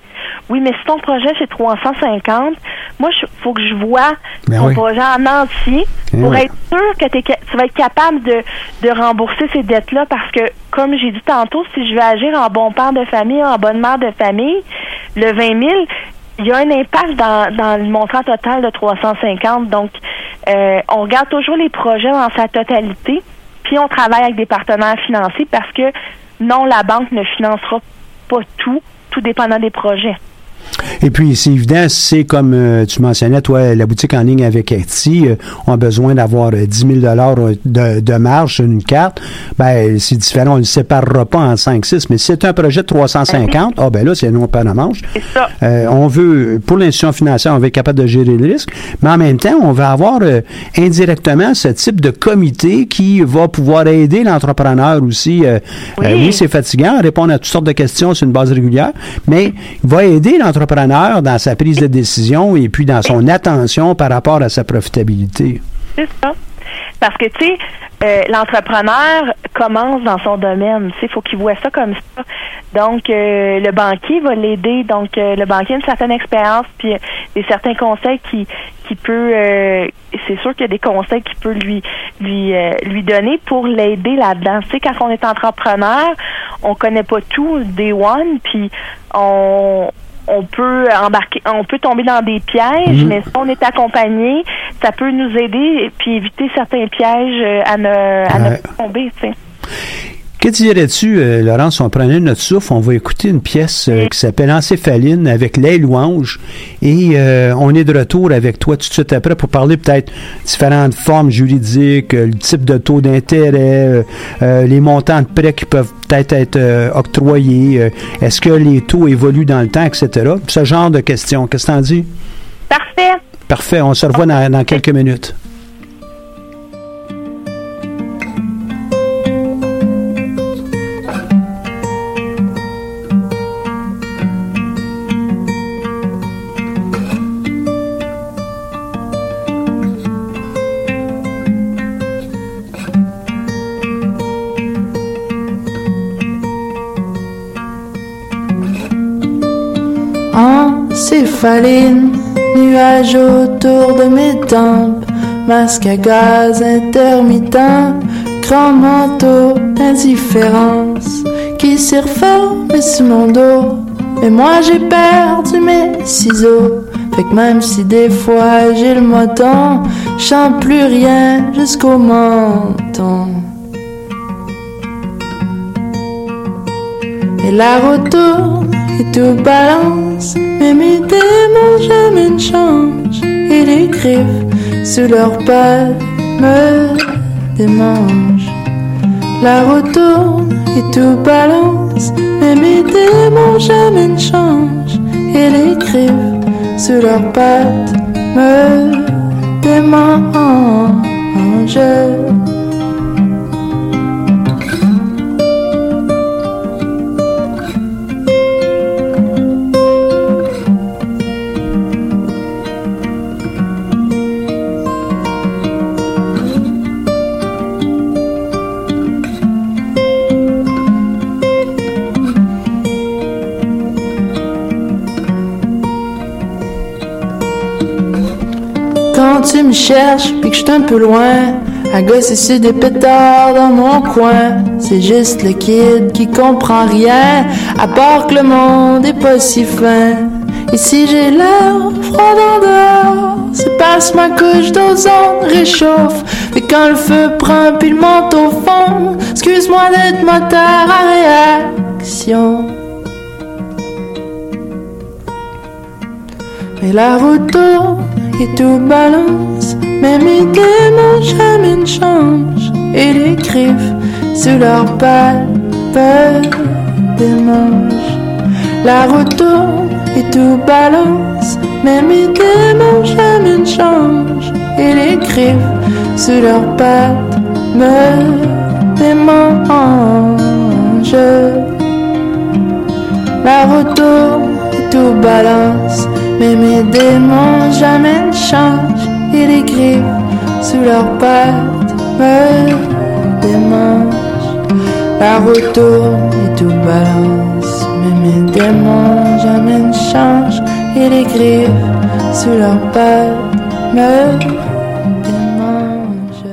Oui, mais si ton projet, c'est 350, moi, il faut que je vois Ben ton oui. projet en entier Eh pour oui. être sûr que tu vas être capable de, de rembourser ces dettes-là parce que, comme j'ai dit tantôt, si je veux agir en bon père de famille, en bonne mère de famille, le 20 000, il y a un impact dans, dans le montant total de 350. Donc, euh, on regarde toujours les projets dans sa totalité, puis on travaille avec des partenaires financiers parce que non, la banque ne financera pas tout, tout dépendant des projets. Et puis, c'est évident, c'est comme euh, tu mentionnais, toi, la boutique en ligne avec Etsy euh, ont besoin d'avoir euh, 10 000 de, de marge sur une carte. Ben, c'est différent. On ne le séparera pas en 5, 6. Mais si c'est un projet de 350, ah, ben là, c'est non pas de manche. Euh, on veut, pour l'institution financière, on veut être capable de gérer le risque, mais en même temps, on va avoir euh, indirectement ce type de comité qui va pouvoir aider l'entrepreneur aussi. Euh, Oui. euh, oui, c'est fatigant, répondre à toutes sortes de questions sur une base régulière, mais il va aider l'entrepreneur dans sa prise de décision et puis dans son attention par rapport à sa profitabilité. C'est ça. Parce que, tu sais, euh, l'entrepreneur commence dans son domaine. Il faut qu'il voit ça comme ça. Donc, euh, le banquier va l'aider. Donc, euh, le banquier a une certaine expérience, puis des certains conseils qui, qui peut, c'est sûr qu'il y a des conseils qu'il peut lui, lui, lui donner pour l'aider là-dedans. Tu sais, quand on est entrepreneur, on connaît pas tout des one, puis on on peut embarquer, on peut tomber dans des pièges, Mhm. mais si on est accompagné, ça peut nous aider et puis éviter certains pièges euh, à ne, à ne pas tomber. tu sais. Que tu dirais-tu, euh, Laurence, on prenait notre souffle, on va écouter une pièce euh, qui s'appelle Encéphaline avec les louanges et euh, on est de retour avec toi tout de suite après pour parler peut-être différentes formes juridiques, euh, le type de taux d'intérêt, euh, euh, les montants de prêts qui peuvent peut-être être euh, octroyés, euh, est-ce que les taux évoluent dans le temps, etc. Ce genre de questions. Qu'est-ce que t'en dis? Parfait. Parfait, on se revoit dans, dans quelques minutes. Encéphaline, nuage autour de mes tempes, masque à gaz intermittent, grand manteau d'indifférence qui s'est refermé sur mon dos. Mais moi j'ai perdu mes ciseaux, fait que même si des fois j'ai le moton, je chante plus rien jusqu'au menton. Et la route tourne et tout balance, mais mes démons jamais ne changent. Et les griffes sous leurs pattes me démangent. La route tourne et tout balance, mais mes démons jamais ne changent. Et les griffes sous leurs pattes me démangent. Me cherches puis que je un peu loin, à gosser sur des pétards dans mon coin, c'est juste le kid qui comprend rien, à part que le monde est pas si fin. Si j'ai l'air froid en dehors, c'est parce ma couche d'ozone réchauffe. Et quand le feu prend puis le manteau fond, excuse-moi d'être moteur à réaction. Mais la route tourne tout balance, mais mes démons jamais ne changent. Et les griffes sous leurs des manches. La route tourne et tout balance, mais mes démons jamais ne changent. Et les griffes sous leurs pattes me démangent. La route tourne et tout balance, mais mes démons jamais ne changent. Et les griffes sous leurs pattes me démangent. La route tourne et tout balance, mais mes démons jamais ne changent. Et les griffes sous leur pattes me démange.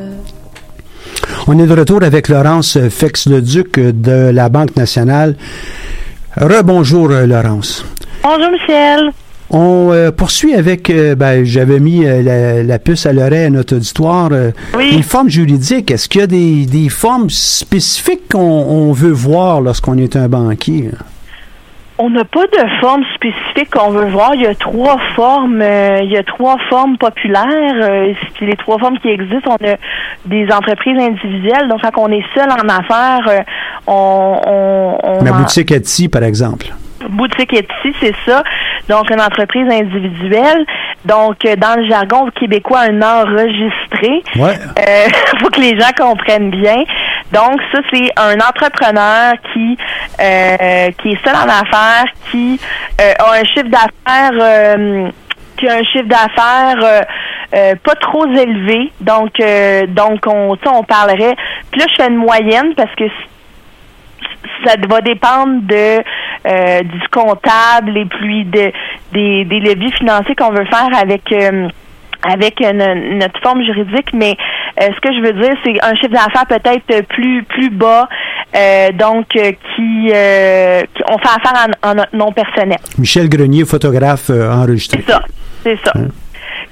On est de retour avec Laurence Fex-le-Duc de la Banque nationale. Rebonjour, Laurence. Bonjour, Michel. On euh, poursuit avec, euh, ben, j'avais mis euh, la, la puce à l'oreille à notre auditoire. euh, Oui. Les formes juridiques, est-ce qu'il y a des, des formes spécifiques qu'on on veut voir lorsqu'on est un banquier? On n'a pas de forme spécifique qu'on veut voir. Il y a trois formes. euh, il y a trois formes populaires. euh, les trois formes qui existent, on a des entreprises individuelles. Donc, quand on est seul en affaires, euh, on, on, on Ma en- boutique Etsy, par exemple. Boutique Etsy, c'est ça. Donc, une entreprise individuelle. Donc, euh, dans le jargon québécois, un enregistré. Ouais. Euh, faut que les gens comprennent bien. Donc, ça, c'est un entrepreneur qui euh, qui est seul en affaires, qui euh, a un chiffre d'affaires euh, qui a un chiffre d'affaires euh, euh, pas trop élevé. Donc, euh, donc on, on parlerait. Puis là, je fais une moyenne parce que ça va dépendre de euh, du comptable et puis de des, des leviers financiers qu'on veut faire avec euh, avec euh, no- notre forme juridique, mais euh, ce que je veux dire, c'est un chiffre d'affaires peut-être plus plus bas, euh, donc euh, qui, qui- on fait affaire en, en notre nom personnel. Michel Grenier, photographe enregistré. C'est ça, c'est ça.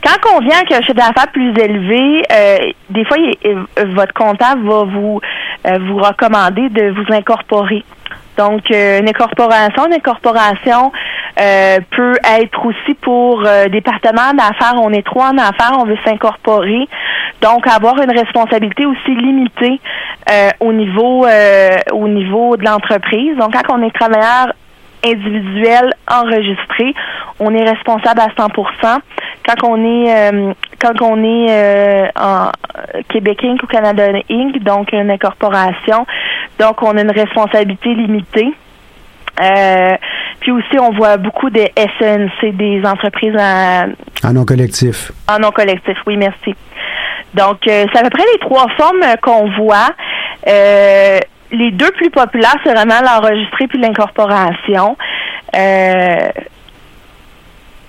Quand on vient avec un chiffre d'affaires plus élevé, des fois, il- votre comptable va vous vous recommander de vous incorporer. Donc, euh, une incorporation, une incorporation euh, peut être aussi pour euh, partenaires d'affaires. On est trois en affaires, on veut s'incorporer. Donc, avoir une responsabilité aussi limitée au niveau au niveau de l'entreprise. Donc, quand on est travailleur individuel enregistré, on est responsable à 100 Quand on est euh, quand on est euh, en Québec Inc. ou Canada Inc., donc une incorporation, donc on a une responsabilité limitée. Euh, puis aussi, on voit beaucoup de SNC, des entreprises en, En non collectif. en non collectif. Oui, merci. Donc, euh, c'est à peu près les trois formes euh, qu'on voit. Euh, les deux plus populaires, c'est vraiment l'enregistré puis l'incorporation. Euh,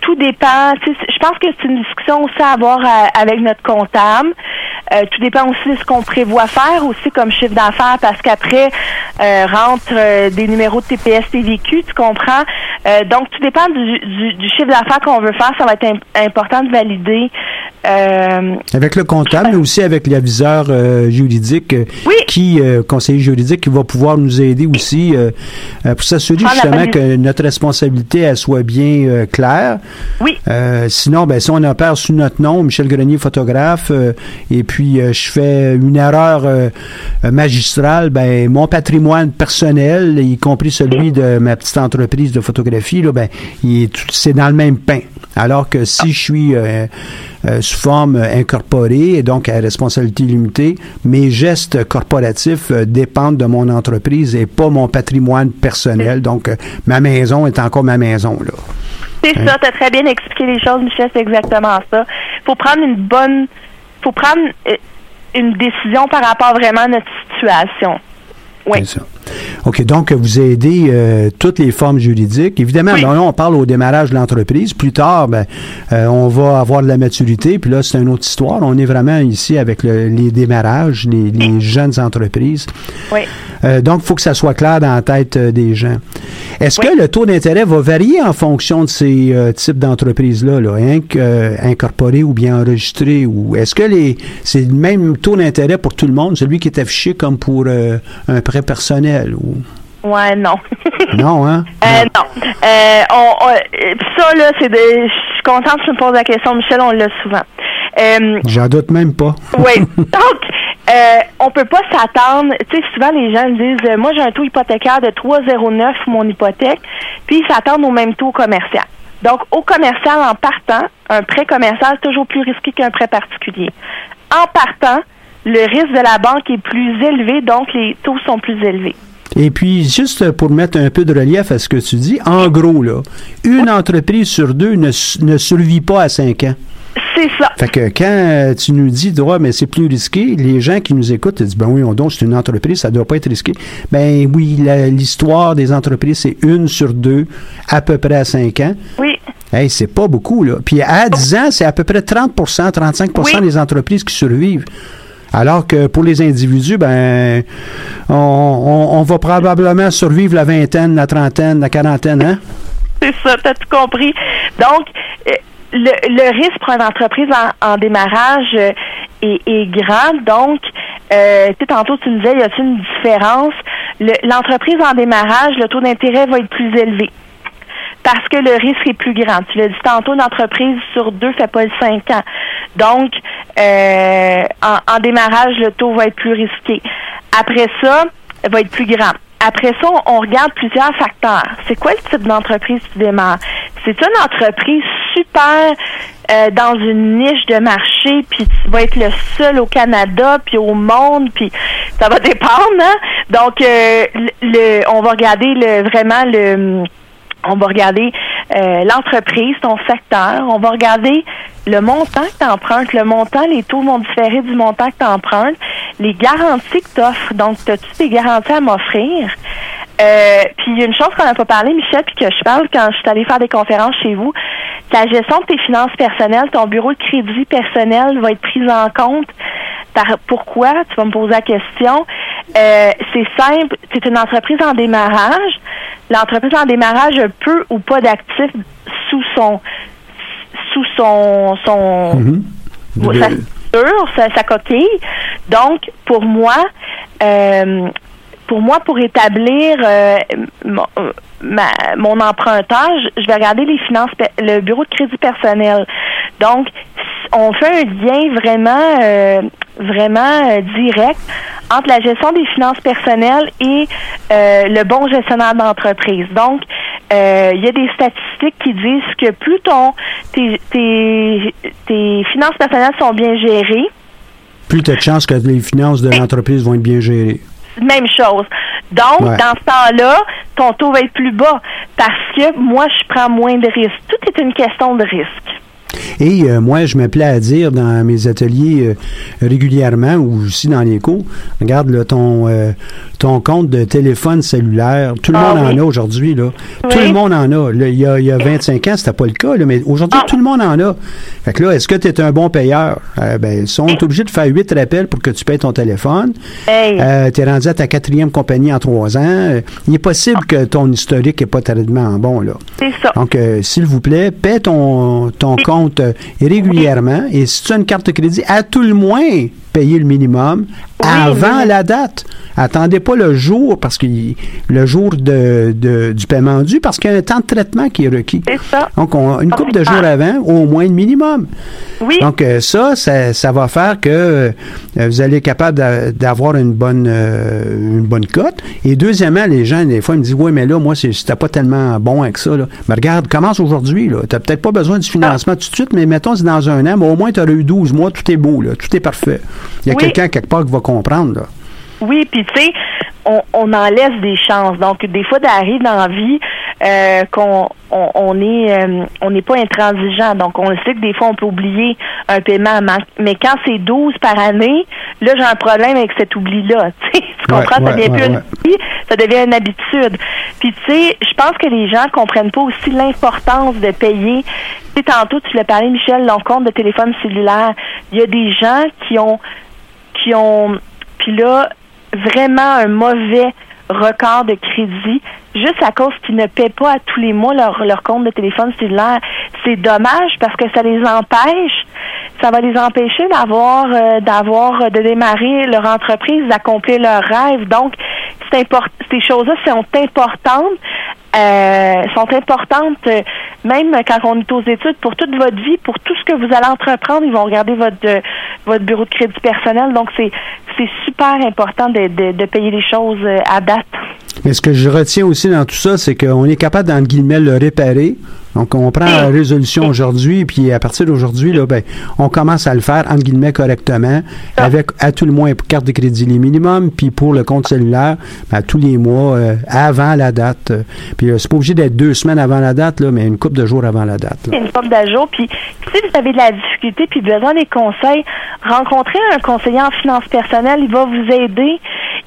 tout dépend. Je pense que c'est une discussion aussi à avoir à- avec notre comptable. Euh, tout dépend aussi de ce qu'on prévoit faire aussi comme chiffre d'affaires parce qu'après euh, rentre euh, des numéros de TPS TVQ, tu comprends? Euh, donc, tout dépend du, du, du chiffre d'affaires qu'on veut faire. Ça va être im- important de valider. Euh, Avec le comptable, mais aussi avec l'aviseur euh, juridique, euh, Oui. qui, euh, conseiller juridique, qui va pouvoir nous aider aussi euh, euh, pour s'assurer justement que notre responsabilité elle soit bien euh, claire. oui. Euh, sinon, ben, si on opère sous notre nom, Michel Grenier, photographe, euh, et puis euh, je fais une erreur magistrale, ben, mon patrimoine personnel, y compris celui de ma petite entreprise de photographie, là, ben, il est tout- c'est dans le même pain. Alors que si je suis euh, euh, sous forme incorporée et donc à responsabilité limitée, mes gestes corporatifs euh, dépendent de mon entreprise et pas mon patrimoine personnel. Donc, ma maison est encore ma maison, là. C'est ça, tu as très bien expliqué les choses, Michel, c'est exactement ça. faut prendre une bonne faut prendre une décision par rapport vraiment à notre situation. Oui. C'est ça. OK, donc vous aidez euh, toutes les formes juridiques. Évidemment, Oui. là, on parle au démarrage de l'entreprise. Plus tard, ben, euh, on va avoir de la maturité. Puis là, c'est une autre histoire. On est vraiment ici avec le- les démarrages, les, les jeunes entreprises. Oui. Euh, donc, il faut que ça soit clair dans la tête des gens. Est-ce Oui. que le taux d'intérêt va varier en fonction de ces types d'entreprises-là, là, inc- euh, incorporées ou bien enregistrées? Ou est-ce que les c'est le même taux d'intérêt pour tout le monde, celui qui est affiché comme pour un prêt personnel? Ou... Ouais, non. Non, hein? Euh, non. Euh, on, on- pis ça, là, c'est de. Je suis contente que tu me poses la question, Michel, on l'a souvent. Euh, J'en doute même pas. oui. Donc, euh, on peut pas s'attendre. Tu sais, souvent les gens me disent, euh, moi j'ai un taux hypothécaire de 3,09 pour mon hypothèque, puis ils s'attendent au même taux commercial. Donc, au commercial, en partant, un prêt commercial est toujours plus risqué qu'un prêt particulier. En partant, le risque de la banque est plus élevé, donc les taux sont plus élevés. Et puis, juste pour mettre un peu de relief à ce que tu dis, en gros, là, une entreprise sur deux ne, ne survit pas à cinq ans. C'est ça. Fait que quand euh, tu nous dis, ouais, mais c'est plus risqué, les gens qui nous écoutent, ils disent, ben oui, on donc, c'est une entreprise, ça doit pas être risqué. Ben oui, l'histoire des entreprises, c'est une sur deux, à peu près à cinq ans. Oui. Hey, c'est pas beaucoup, là. Puis à 10 ans, c'est à peu près 30% 35 Oui. des entreprises qui survivent. Alors que pour les individus, ben, on, va probablement survivre la vingtaine, la trentaine, la quarantaine, hein? C'est ça, t'as tout compris. Donc, euh, le, risque pour une entreprise en, démarrage euh, est, grand. Donc, euh, tantôt, tu me disais, y a-t-il une différence? Le- L'entreprise en démarrage, le taux d'intérêt va être plus élevé. Parce que le risque est plus grand. Tu l'as dit tantôt, une entreprise sur deux fait pas le 5 ans. Donc, euh, en, en démarrage, le taux va être plus risqué. Après ça, va être plus grand. Après ça, on regarde plusieurs facteurs. C'est quoi le type d'entreprise qui démarre? C'est une entreprise super euh, dans une niche de marché, puis tu vas être le seul au Canada, puis au monde, puis ça va dépendre. Hein? Donc, euh, le- on va regarder le vraiment le on va regarder euh, l'entreprise, ton secteur, on va regarder le montant que tu empruntes, le montant, les taux vont différer du montant que tu empruntes, les garanties que tu offres. Donc, as-tu des garanties à m'offrir? Euh, puis il y a une chose qu'on n'a pas parlé, Michel, puis que je parle quand je suis allée faire des conférences chez vous, la gestion de tes finances personnelles, ton bureau de crédit personnel va être pris en compte. Pourquoi? Tu vas me poser la question. Euh, c'est simple, c'est une entreprise en démarrage. L'entreprise en démarrage a peu ou pas d'actifs sous son sous son son Mhm. sa structure, sa, sa coquille. Donc, pour moi, euh, pour moi, pour établir euh, mon, ma- mon emprunteur, je je vais regarder les finances, le bureau de crédit personnel. Donc, on fait un lien vraiment, euh, vraiment euh, direct entre la gestion des finances personnelles et euh, le bon gestionnaire d'entreprise. Donc, euh, il y a des statistiques qui disent que plus ton tes, tes, tes finances personnelles sont bien gérées, Plus tu as de chances que les finances de l'entreprise vont être bien gérées. même chose. Donc, Ouais. dans ce temps-là, ton taux va être plus bas parce que moi, je prends moins de risques. Tout est une question de risque. Et euh, moi, je me plais à dire dans mes ateliers euh, régulièrement ou aussi dans les cours, regarde là, ton, euh, ton compte de téléphone cellulaire, tout le Ah monde oui. en a aujourd'hui. Là. Tout le monde en a. Là, il, y a il y a 25 ans, c'était pas le cas, là, mais aujourd'hui, Ah. tout le monde en a. Fait que là, est-ce que tu es un bon payeur? Ben, ils sont obligés de faire huit rappels pour que tu payes ton téléphone. Hey. Tu es rendu à ta quatrième compagnie en trois ans. Il est possible que ton historique n'est pas tellement bon. Là. C'est ça. Donc, s'il vous plaît, paie ton, ton compte euh, régulièrement. Et si tu as une carte de crédit, à tout le moins, payer le minimum avant oui. la date. Attendez pas le jour, parce que le jour de, de- du paiement dû, parce qu'il y a un temps de traitement qui est requis. C'est ça. Donc, on- une couple de jours avant, au moins le minimum. Oui. Donc, euh, ça, ça, ça va faire que euh, vous allez être capable d'a- d'avoir une bonne euh, une bonne cote. Et deuxièmement, les gens, des fois, ils me disent Oui, mais là, moi, c'était pas tellement bon avec ça. Là. Mais regarde, commence aujourd'hui. Tu n'as peut-être pas besoin du financement tout de suite, mais mettons, c'est dans un an, mais au moins, tu auras eu 12 mois, tout est beau, là, tout est parfait. Il y a Oui. quelqu'un quelque part qui va comprendre. Là. Oui, puis tu sais, on, on en laisse des chances. Donc, des fois, d'arriver dans la vie euh, qu'on on, on est euh, on n'est pas intransigeant. Donc, on le sait que des fois, on peut oublier un paiement. ma- Mais quand c'est 12 par année, là, j'ai un problème avec cet oubli-là. Tu Ouais, comprends? ça devient plus ouais, un ouais. oubli, ça devient une habitude. Puis, tu sais, je pense que les gens comprennent pas aussi l'importance de payer. Tu tantôt, tu l'as parlé, Michel, compte de téléphone cellulaire. Il y a des gens qui ont qui ont puis là vraiment un mauvais record de crédit juste à cause qu'ils ne paient pas à tous les mois leur, leur compte de téléphone cellulaire. C'est dommage parce que ça les empêche, ça va les empêcher d'avoir euh, d'avoir euh, de démarrer leur entreprise, d'accomplir leurs rêves. Donc, c'est import- ces choses-là sont importantes. euh, sont importantes euh, même quand on est aux études pour toute votre vie, pour tout ce que vous allez entreprendre, ils vont regarder votre euh, votre bureau de crédit personnel. Donc c'est c'est super important de, de, de payer les choses à date. Mais ce que je retiens aussi dans tout ça, c'est qu'on est capable, entre guillemets, le réparer. Donc, on prend la résolution aujourd'hui, puis à partir d'aujourd'hui, là, ben, on commence à le faire, entre guillemets, correctement, avec, à tout le moins, pour carte de crédit, les minimums, puis pour le compte cellulaire, ben, tous les mois, euh, avant la date. Puis, euh, c'est pas obligé d'être deux semaines avant la date, là, mais une couple de jours avant la date. là. une forme d'ajout. Puis, si vous avez de la difficulté puis besoin des conseils, rencontrez un conseiller en finances personnelles. Il va vous aider.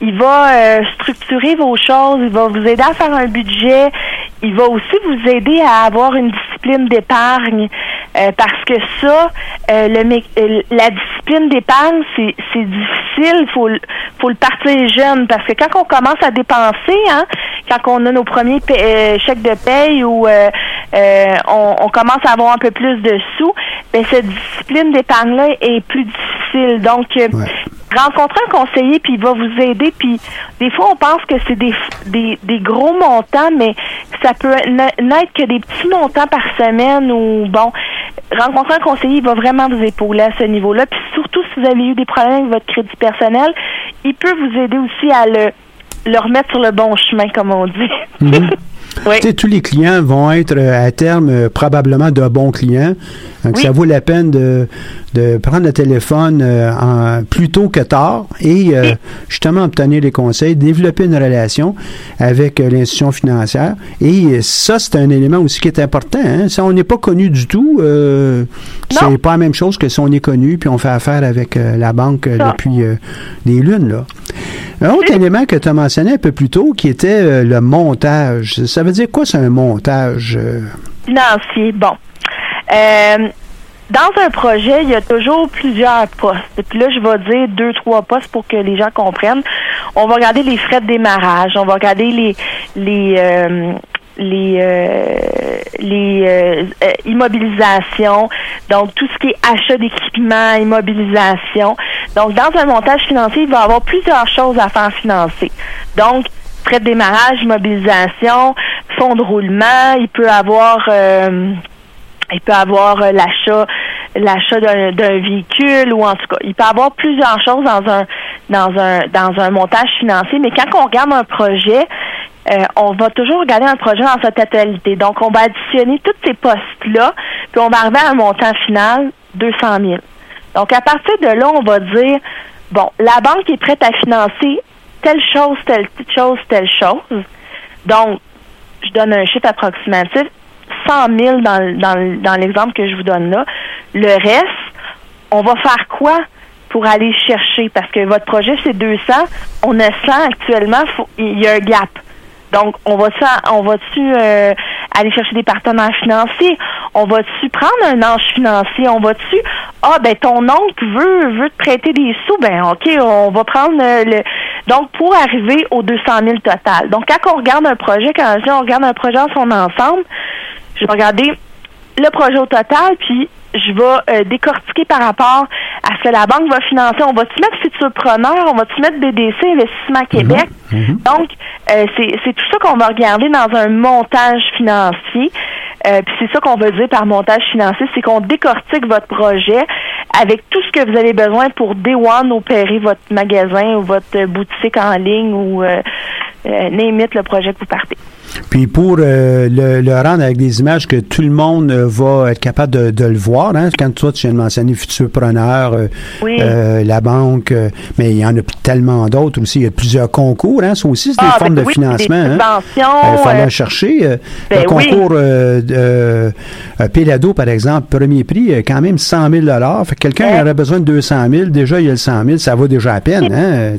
Il va euh, structurer vos choses. Il va vous aider à faire un budget. Il va aussi vous aider à avoir une discipline d'épargne euh, parce que ça, euh, le, euh, la discipline d'épargne, c'est, c'est difficile. Faut, faut le partir jeune parce que quand on commence à dépenser, hein, quand on a nos premiers chèques de paye ou on, on, commence à avoir un peu plus de sous, ben cette discipline d'épargne-là est plus difficile. Donc, rencontrer un conseiller puis il va vous aider puis des fois on pense que c'est des, des, des gros montants mais ça peut n'être que des petits montants par semaine ou bon rencontrer un conseiller il va vraiment vous épauler à ce niveau-là puis surtout si vous avez eu des problèmes avec votre crédit personnel il peut vous aider aussi à le le remettre sur le bon chemin comme on dit mhm. tous les clients vont être euh, à terme euh, probablement de bons clients. Donc, ça vaut la peine de, de prendre le téléphone euh, en, plus tôt que tard et euh, justement obtenir des conseils, développer une relation avec euh, l'institution financière. Et ça, c'est un élément aussi qui est important. Hein. Si on n'est pas connu du tout, c'est pas la même chose que si on est connu puis on fait affaire avec la banque depuis des lunes. Là. Un autre élément que tu as mentionné un peu plus tôt, qui était le montage. Ça veut dire quoi, c'est un montage? Financier. Bon. Euh, dans un projet, il y a toujours plusieurs postes. Puis là, je vais dire deux, trois postes pour que les gens comprennent. On va regarder les frais de démarrage, on va regarder les les euh, les euh, les euh, immobilisations, donc tout ce qui est achat d'équipement, immobilisation. Donc dans un montage financier, il va y avoir plusieurs choses à faire financer. Donc frais de démarrage, immobilisation, fonds de roulement, il peut avoir il peut avoir euh, l'achat l'achat d'un véhicule ou en tout cas, il peut avoir plusieurs choses dans un dans un dans un montage financier, mais quand on regarde un projet, euh, on va toujours regarder un projet dans sa totalité. Donc, on va additionner tous ces postes-là, puis on va arriver à un montant final 200 000. Donc, à partir de là, on va dire, bon, la banque est prête à financer telle chose, telle chose, telle chose. Donc, je donne un chiffre approximatif. 100 000 dans, dans, dans l'exemple que je vous donne là. Le reste, on va faire quoi pour aller chercher? Parce que votre projet, c'est 200. On a 100 actuellement. il y a un gap. Donc, on va on va-tu euh, aller chercher des partenaires financiers? On va-tu prendre un ange financier? On va-tu, ah, ben, ton oncle veut, veut te prêter des sous? Ben, OK, on va prendre euh, le. Donc, pour arriver aux 200 000 total. Donc, quand on regarde un projet, quand on regarde un projet en son ensemble, je vais regarder le projet au total, puis je vais euh, décortiquer par rapport à ce que la banque va financer. On va-tu mettre Futurpreneur? On va-tu mettre BDC, Investissement Québec? Mhm. Mhm. Donc, euh, c'est tout ça qu'on va regarder dans un montage financier. Euh, puis c'est ça qu'on veut dire par montage financier, c'est qu'on décortique votre projet avec tout ce que vous avez besoin pour Day One opérer votre magasin ou votre boutique en ligne ou euh, le projet que vous partez. Puis pour euh, le, rendre avec des images que tout le monde euh, va être capable de, le voir, hein, quand toi tu viens de mentionner Futurpreneur, euh, la banque, mais il y en a tellement d'autres aussi. Il y a plusieurs concours, hein, ça aussi c'est des ah, formes ben de financement. Hein. Il fallait chercher. le ben concours de Pélado, par exemple, premier prix, quand même 100 000 Fait que quelqu'un aurait besoin de 200 000, déjà il y a le 100 000, ça va déjà à peine. Hein?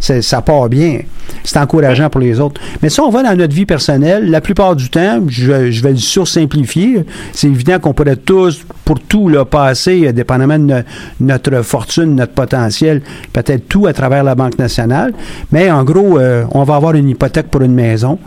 Ça part bien. C'est encourageant pour les autres. Mais ça, on va dans notre vie personnel, la plupart du temps, je, vais le sursimplifier. C'est évident qu'on pourrait tous, pour tout, là, passer, euh, dépendamment de notre fortune, notre potentiel, peut-être tout à travers la Banque nationale. Mais en gros, euh, on va avoir une hypothèque pour une maison.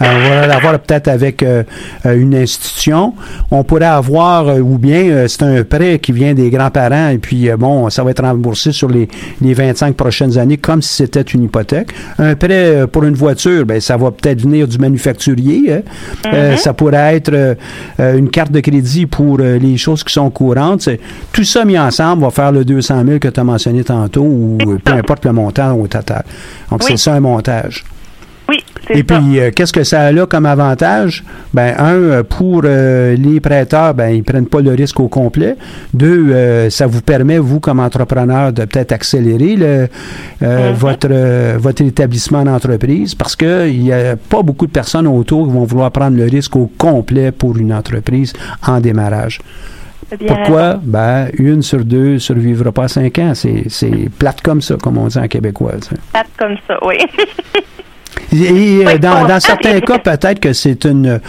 Euh, on va l'avoir peut-être avec euh, euh, une institution. On pourrait avoir, ou bien c'est un prêt qui vient des grands-parents et puis bon, ça va être remboursé sur les, les 25 prochaines années comme si c'était une hypothèque. Un prêt pour une voiture, ben ça va peut-être venir du manufacturier. Hein. Mm-hmm. ça pourrait être une carte de crédit pour les choses qui sont courantes. Tout ça mis ensemble va faire le 200 000 que tu as mentionné tantôt ou peu importe le montant au total. Donc c'est ça un montage. Et puis, euh, qu'est-ce que ça a là comme avantage? Ben, un, euh, pour euh, les prêteurs, ben, ils prennent pas le risque au complet. Deux, ça vous permet, vous, comme entrepreneur, de peut-être accélérer le, mm-hmm. votre, votre établissement d'entreprise parce qu'il n'y a pas beaucoup de personnes autour qui vont vouloir prendre le risque au complet pour une entreprise en démarrage. Pourquoi? Ben, une sur deux ne survivra pas cinq ans. C'est plate comme ça, comme on dit en québécois. Plate comme ça, oui. Et, euh, Oui, dans, certains cas, peut-être que c'est une,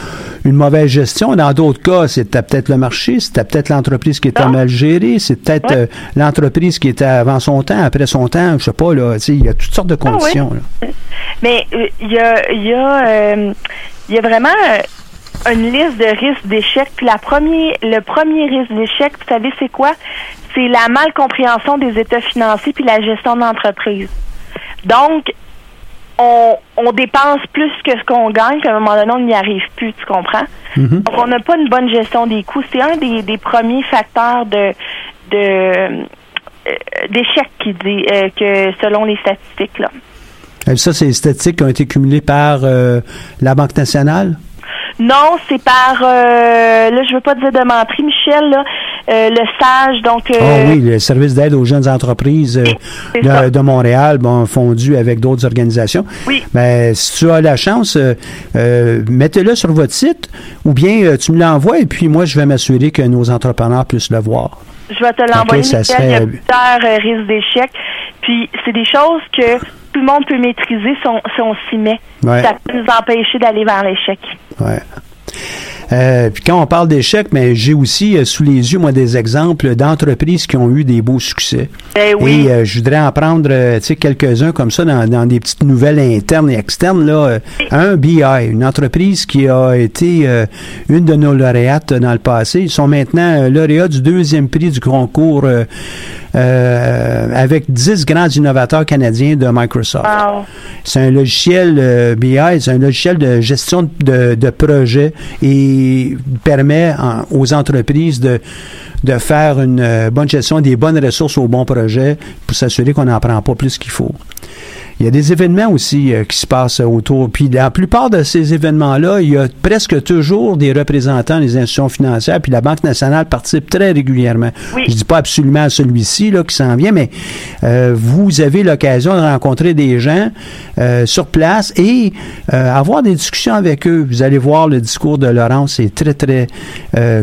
une mauvaise gestion. Dans d'autres cas, c'était peut-être le marché, c'était peut-être l'entreprise qui était Non. mal gérée, c'est peut-être euh, l'entreprise qui était avant son temps, après son temps, je sais pas, là. tu sais, Il y a toutes sortes de Ah oui. conditions. là. Mais euh, il y a, il y, a, euh, y a vraiment une liste de risques d'échec. Puis la premier, le premier risque d'échec, vous savez, c'est quoi? C'est la malcompréhension des états financiers puis la gestion de l'entreprise. Donc, on, on dépense plus que ce qu'on gagne, puis à un moment donné, on n'y arrive plus, tu comprends? Mhm. Donc, on n'a pas une bonne gestion des coûts. C'est un des, des premiers facteurs de, de euh, d'échec qui dit euh, que selon les statistiques là. Ça, c'est les statistiques qui ont été cumulées par euh, la Banque nationale? Non, c'est par euh, là je veux pas dire de mentir, Michel, là, euh, le stage, donc euh, Ah oui, le service d'aide aux jeunes entreprises de, de Montréal, bon, fondu avec d'autres organisations. Oui. Ben, si tu as la chance, mettez-le sur votre site ou bien tu me l'envoies et puis moi, je vais m'assurer que nos entrepreneurs puissent le voir. je vais te l'envoyer, Ok, ça Michel, il y a serait- plusieurs risques d'échec. Puis c'est des choses que tout le monde peut maîtriser si on, si on s'y met. Ouais. Ça peut nous empêcher d'aller vers l'échec. Ouais. Euh, puis quand on parle d'échecs, mais j'ai aussi euh, sous les yeux, moi, des exemples d'entreprises qui ont eu des beaux succès. Eh oui. Et euh, je voudrais en prendre euh, quelques-uns comme ça dans, dans des petites nouvelles internes et externes. Là. Un BI, une entreprise qui a été une de nos lauréates dans le passé. Ils sont maintenant lauréats du deuxième prix du concours euh, avec 10 grands innovateurs canadiens de Microsoft. Wow. C'est un logiciel euh, BI, c'est un logiciel de gestion de, de projet et permet en- aux entreprises de, de faire une euh, bonne gestion des bonnes ressources au bon projet pour s'assurer qu'on n'en prend pas plus qu'il faut. Il y a des événements aussi euh, qui se passent autour. Puis la plupart de ces événements-là, il y a presque toujours des représentants des institutions financières. Puis la Banque nationale participe très régulièrement. Oui. Je dis pas absolument à celui-ci là qui s'en vient, mais euh, vous avez l'occasion de rencontrer des gens euh, sur place et avoir des discussions avec eux. Vous allez voir le discours de Laurence, c'est très très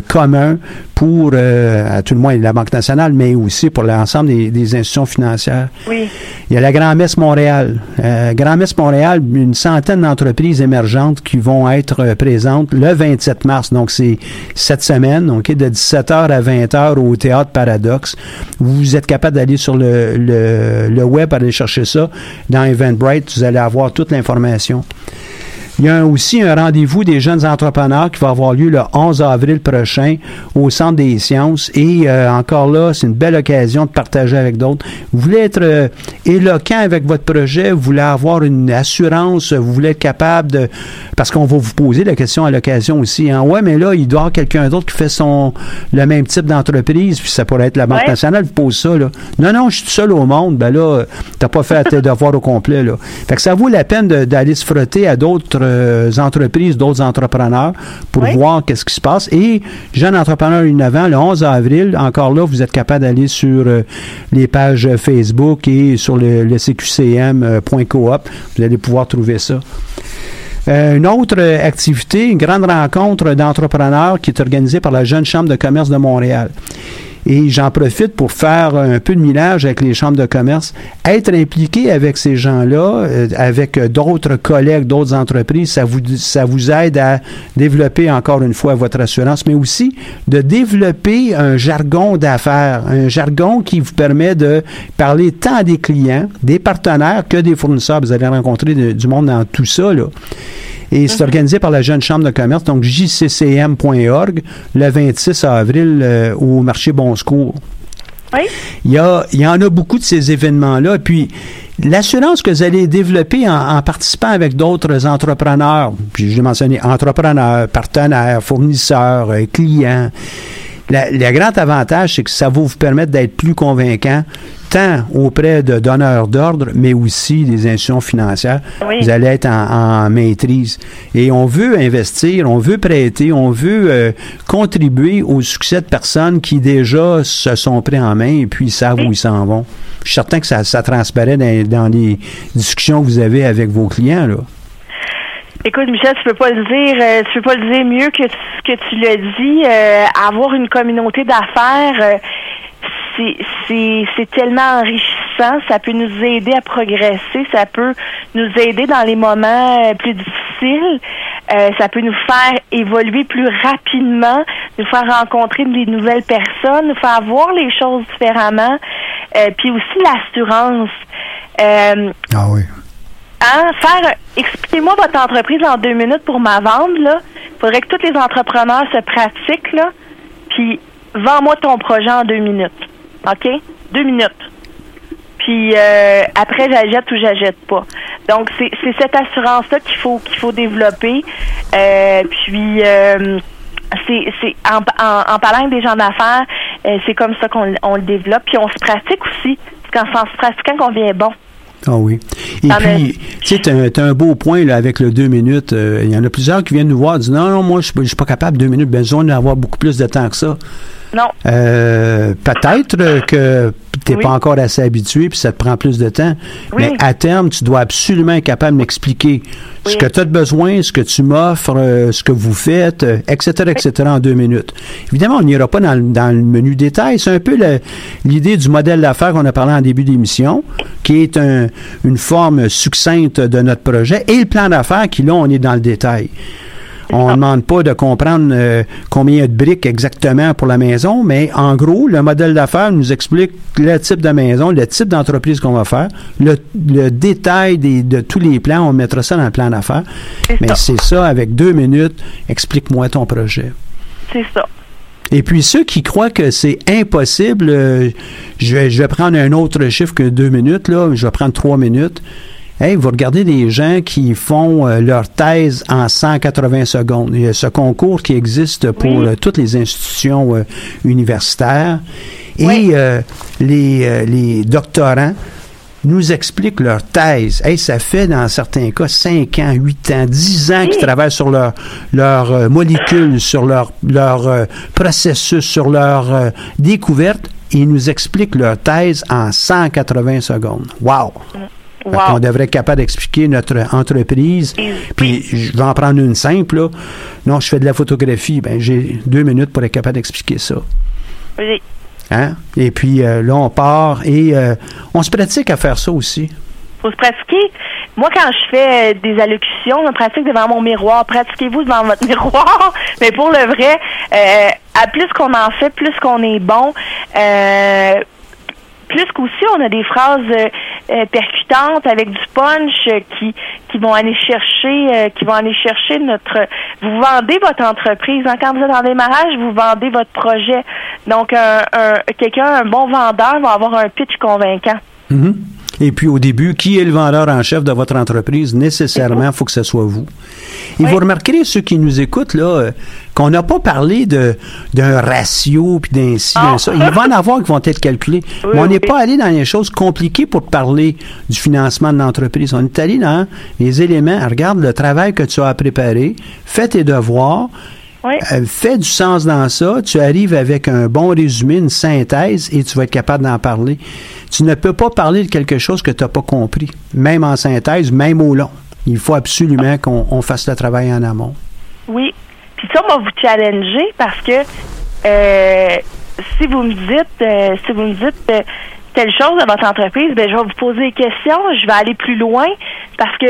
commun pour à tout le moins la Banque nationale, mais aussi pour l'ensemble des, des institutions financières. Oui. Il y a la Grand-Messe Montréal. Euh, Grand-Messe Montréal, une centaine d'entreprises émergentes qui vont être euh, présentes le 27 mars. Donc, c'est cette semaine, de 17h à 20h au Théâtre Paradoxe. Vous êtes capable d'aller sur le, le, le web, aller chercher ça. Dans Eventbrite, vous allez avoir toute l'information. Il y a aussi un rendez-vous des jeunes entrepreneurs qui va avoir lieu le 11 avril prochain au Centre des sciences. Et euh, encore là, c'est une belle occasion de partager avec d'autres. Vous voulez être euh, éloquent avec votre projet, vous voulez avoir une assurance, vous voulez être capable de... Parce qu'on va vous poser la question à l'occasion aussi. Hein, ouais, mais là, il doit y avoir quelqu'un d'autre qui fait son le même type d'entreprise, puis ça pourrait être la Banque Ouais. nationale vous pose ça. Là. Non, non, je suis tout seul au monde. Ben là, t'as pas fait tes devoirs au complet. Là. Fait que ça vaut la peine d'aller se frotter à d'autres euh, entreprises, d'autres entrepreneurs pour Oui. voir qu'est-ce qui se passe. Et Jeune Entrepreneur Innovant, le 11 avril, encore là, vous êtes capable d'aller sur euh, les pages Facebook et sur le, le CQCM.coop. Vous allez pouvoir trouver ça. Euh, une autre euh, activité, une grande rencontre d'entrepreneurs qui est organisée par la Jeune Chambre de commerce de Montréal. Et j'en profite pour faire un peu de millage avec les chambres de commerce. Être impliqué avec ces gens-là, euh, avec d'autres collègues, d'autres entreprises, ça vous, ça vous aide à développer encore une fois votre assurance, mais aussi de développer un jargon d'affaires, un jargon qui vous permet de parler tant des clients, des partenaires que des fournisseurs. Vous allez rencontrer du monde dans tout ça. Là. Et c'est organisé par la Jeune Chambre de commerce, donc jccm.org, le 26 avril euh, au marché Bon Secours. Oui. Il y, a, il y en a beaucoup de ces événements-là. Puis, l'assurance que vous allez développer en, en participant avec d'autres entrepreneurs, puis je l'ai mentionné, entrepreneurs, partenaires, fournisseurs, euh, clients, le grand avantage, c'est que ça va vous permettre d'être plus convaincant, tant auprès de donneurs d'ordre, mais aussi des institutions financières. Oui. Vous allez être en, en maîtrise. Et on veut investir, on veut prêter, on veut euh, contribuer au succès de personnes qui déjà se sont pris en main et puis savent où ils s'en vont. Je suis certain que ça, ça transparaît dans, dans les discussions que vous avez avec vos clients. Là. Écoute, Michel, tu peux pas le dire, euh, tu peux pas le dire mieux que ce que tu l'as dit. Euh, avoir une communauté d'affaires, euh, c'est tellement enrichissant ça peut nous aider à progresser, ça peut nous aider dans les moments plus difficiles, ça peut nous faire évoluer plus rapidement, nous faire rencontrer des nouvelles personnes, nous faire voir les choses différemment, puis aussi l'assurance. Ah oui. Hein, faire expliquez-moi votre entreprise en deux minutes pour ma vente là. Faudrait que tous les entrepreneurs se pratiquent là. Puis vends-moi ton projet en deux minutes. OK? Deux minutes. Puis euh, après j'achète ou j'achète pas. Donc c'est cette assurance là qu'il faut qu'il faut développer. Euh, puis euh, c'est en, en, en parlant avec des gens d'affaires, euh, c'est comme ça qu'on on le développe. Puis on se pratique aussi. C'est en se pratiquant qu'on devient bon. Ah oui. Et Ah, puis, tu sais, t'as t'as un beau point là, avec le deux minutes. Euh, Il y en a plusieurs qui viennent nous voir et disent Non, non, moi, je je suis pas capable, deux minutes, besoin d'avoir beaucoup plus de temps que ça. Non. Euh, Peut-être que tu n'es Oui. pas encore assez habitué puis ça te prend plus de temps. Oui. Mais à terme, tu dois absolument être capable de m'expliquer ce que tu as de besoin, ce que tu m'offres, euh, ce que vous faites, euh, etc., etc., en deux minutes. Évidemment, on n'ira pas dans, le- dans le menu détail. C'est un peu l'idée du modèle d'affaires qu'on a parlé en début d'émission, qui est un- une forme succincte de notre projet, et le plan d'affaires qui, là, on est dans le détail. On ne demande pas de comprendre euh, combien il y a de briques exactement pour la maison, mais en gros, le modèle d'affaires nous explique le type de maison, le type d'entreprise qu'on va faire, le, le détail des- de tous les plans, on mettra ça dans le plan d'affaires. Mais c'est ça, avec deux minutes, explique-moi ton projet. C'est ça. Et puis ceux qui croient que c'est impossible, euh, je, vais, je vais prendre un autre chiffre que deux minutes, là, je vais prendre trois minutes. Hey, vous regardez des gens qui font euh, leur thèse en 180 secondes. Il y a ce concours qui existe pour Oui. euh, toutes les institutions euh, universitaires. Et Oui. euh, les, les doctorants nous expliquent leur thèse. Hey, ça fait dans certains cas 5 ans, 8 ans, 10 ans qu'ils travaillent sur leur, leur molécules, sur leur, leur processus, sur leur découverte. Ils nous expliquent leur thèse en 180 secondes. Wow! Wow. qu'on devrait être capable d'expliquer notre entreprise. Puis je vais en prendre une simple. Là. Non, je fais de la photographie. Ben, j'ai deux minutes pour être capable d'expliquer ça. Oui. Hein? Et puis euh, là, on part et euh, on se pratique à faire ça aussi. faut se pratiquer. Moi, quand je fais euh, des allocutions, je me pratique devant mon miroir. Pratiquez-vous devant votre miroir? Mais pour le vrai, euh, à plus qu'on en fait, plus qu'on est bon. Euh, plus qu'aussi, on a des phrases euh, euh, percutantes avec du punch euh, qui qui vont aller chercher euh, qui vont aller chercher notre vous vendez votre entreprise hein. quand vous êtes en démarrage vous vendez votre projet donc un, un quelqu'un un bon vendeur va avoir un pitch convaincant Mhm. Et puis au début, qui est le vendeur en chef de votre entreprise? Nécessairement, il faut que ce soit vous. Et Oui. vous remarquerez, ceux qui nous écoutent, là, euh, qu'on n'a pas parlé de d'un ratio, puis d'un ci, d'un Ah. ça. Il va en avoir qui vont être calculés. Oui, Mais on n'est oui. pas allé dans les choses compliquées pour parler du financement de l'entreprise. On est allé dans les éléments. Regarde le travail que tu as à préparer, fais tes devoirs, oui euh, fais du sens dans ça, tu arrives avec un bon résumé, une synthèse, et tu vas être capable d'en parler. Tu ne peux pas parler de quelque chose que tu n'as pas compris, même en synthèse, même au long. Il faut absolument qu'on on fasse le travail en amont. Oui. Puis ça, on va vous challenger parce que euh, si vous me dites, euh, si vous me dites euh, telle chose de votre entreprise, ben je vais vous poser des questions, je vais aller plus loin parce que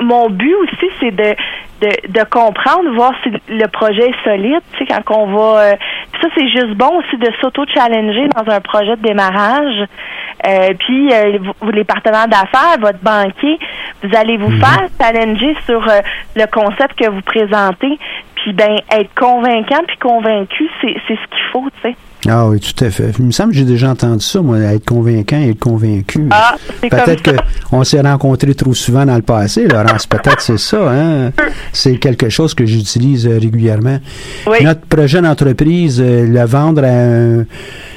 mon but aussi, c'est de, de, de comprendre, voir si le projet est solide, tu sais, quand on va... euh, ça, c'est juste bon aussi de s'auto-challenger dans un projet de démarrage. Euh, puis, euh, vous, les partenaires d'affaires, votre banquier, vous allez vous faire challenger sur euh, le concept que vous présentez. Puis, ben, être convaincant puis convaincu, c'est c'est ce qu'il faut, tu sais. Ah oui, tout à fait. Il me semble que j'ai déjà entendu ça, moi, être convaincant et être convaincu. Ah, Peut-être qu'on s'est rencontrés trop souvent dans le passé, Laurence. Peut-être c'est ça, hein? C'est quelque chose que j'utilise euh, régulièrement. Oui. Notre projet d'entreprise, euh, le vendre à un,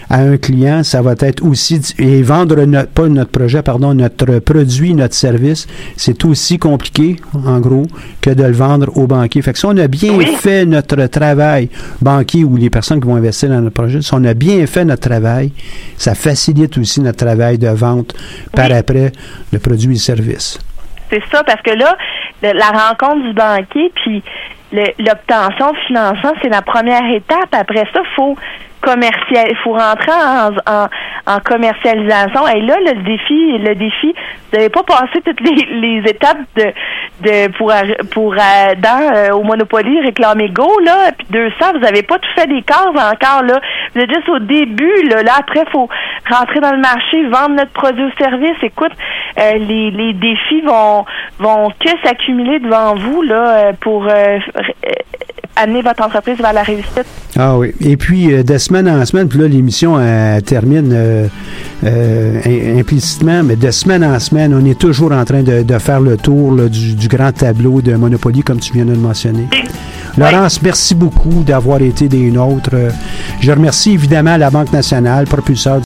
à un client, ça va être aussi et vendre notre, pas notre projet, pardon, notre produit, notre service, c'est aussi compliqué, en gros, que de le vendre au banquier. Fait que si on a bien Oui. fait notre travail, banquier ou les personnes qui vont investir dans notre projet, on a bien fait notre travail, ça facilite aussi notre travail de vente par Oui. après le produit et le service. C'est ça, parce que là, le- la rencontre du banquier, puis l'obtention de financement, c'est la première étape. Après ça, faut commercial, faut rentrer en, commercialisation. Et là, le défi, le défi, vous n'avez pas passé toutes les, étapes de, de pour pour euh, dans euh, au Monopoly réclamer Go là, puis 200, vous n'avez pas tout fait des cases encore là. Vous êtes juste au début là. Là après, faut rentrer dans le marché, vendre notre produit ou service. Écoute, euh, les, les défis vont vont que s'accumuler devant vous là pour amener votre entreprise vers la réussite. Ah oui. Et puis, euh, de semaine en semaine, puis là, l'émission termine euh, euh, implicitement, mais de semaine en semaine, on est toujours en train de, de faire le tour du, grand tableau de Monopoly, comme tu viens de le mentionner. Laurence, merci beaucoup d'avoir été des nôtres. Je remercie évidemment la Banque nationale, propulseur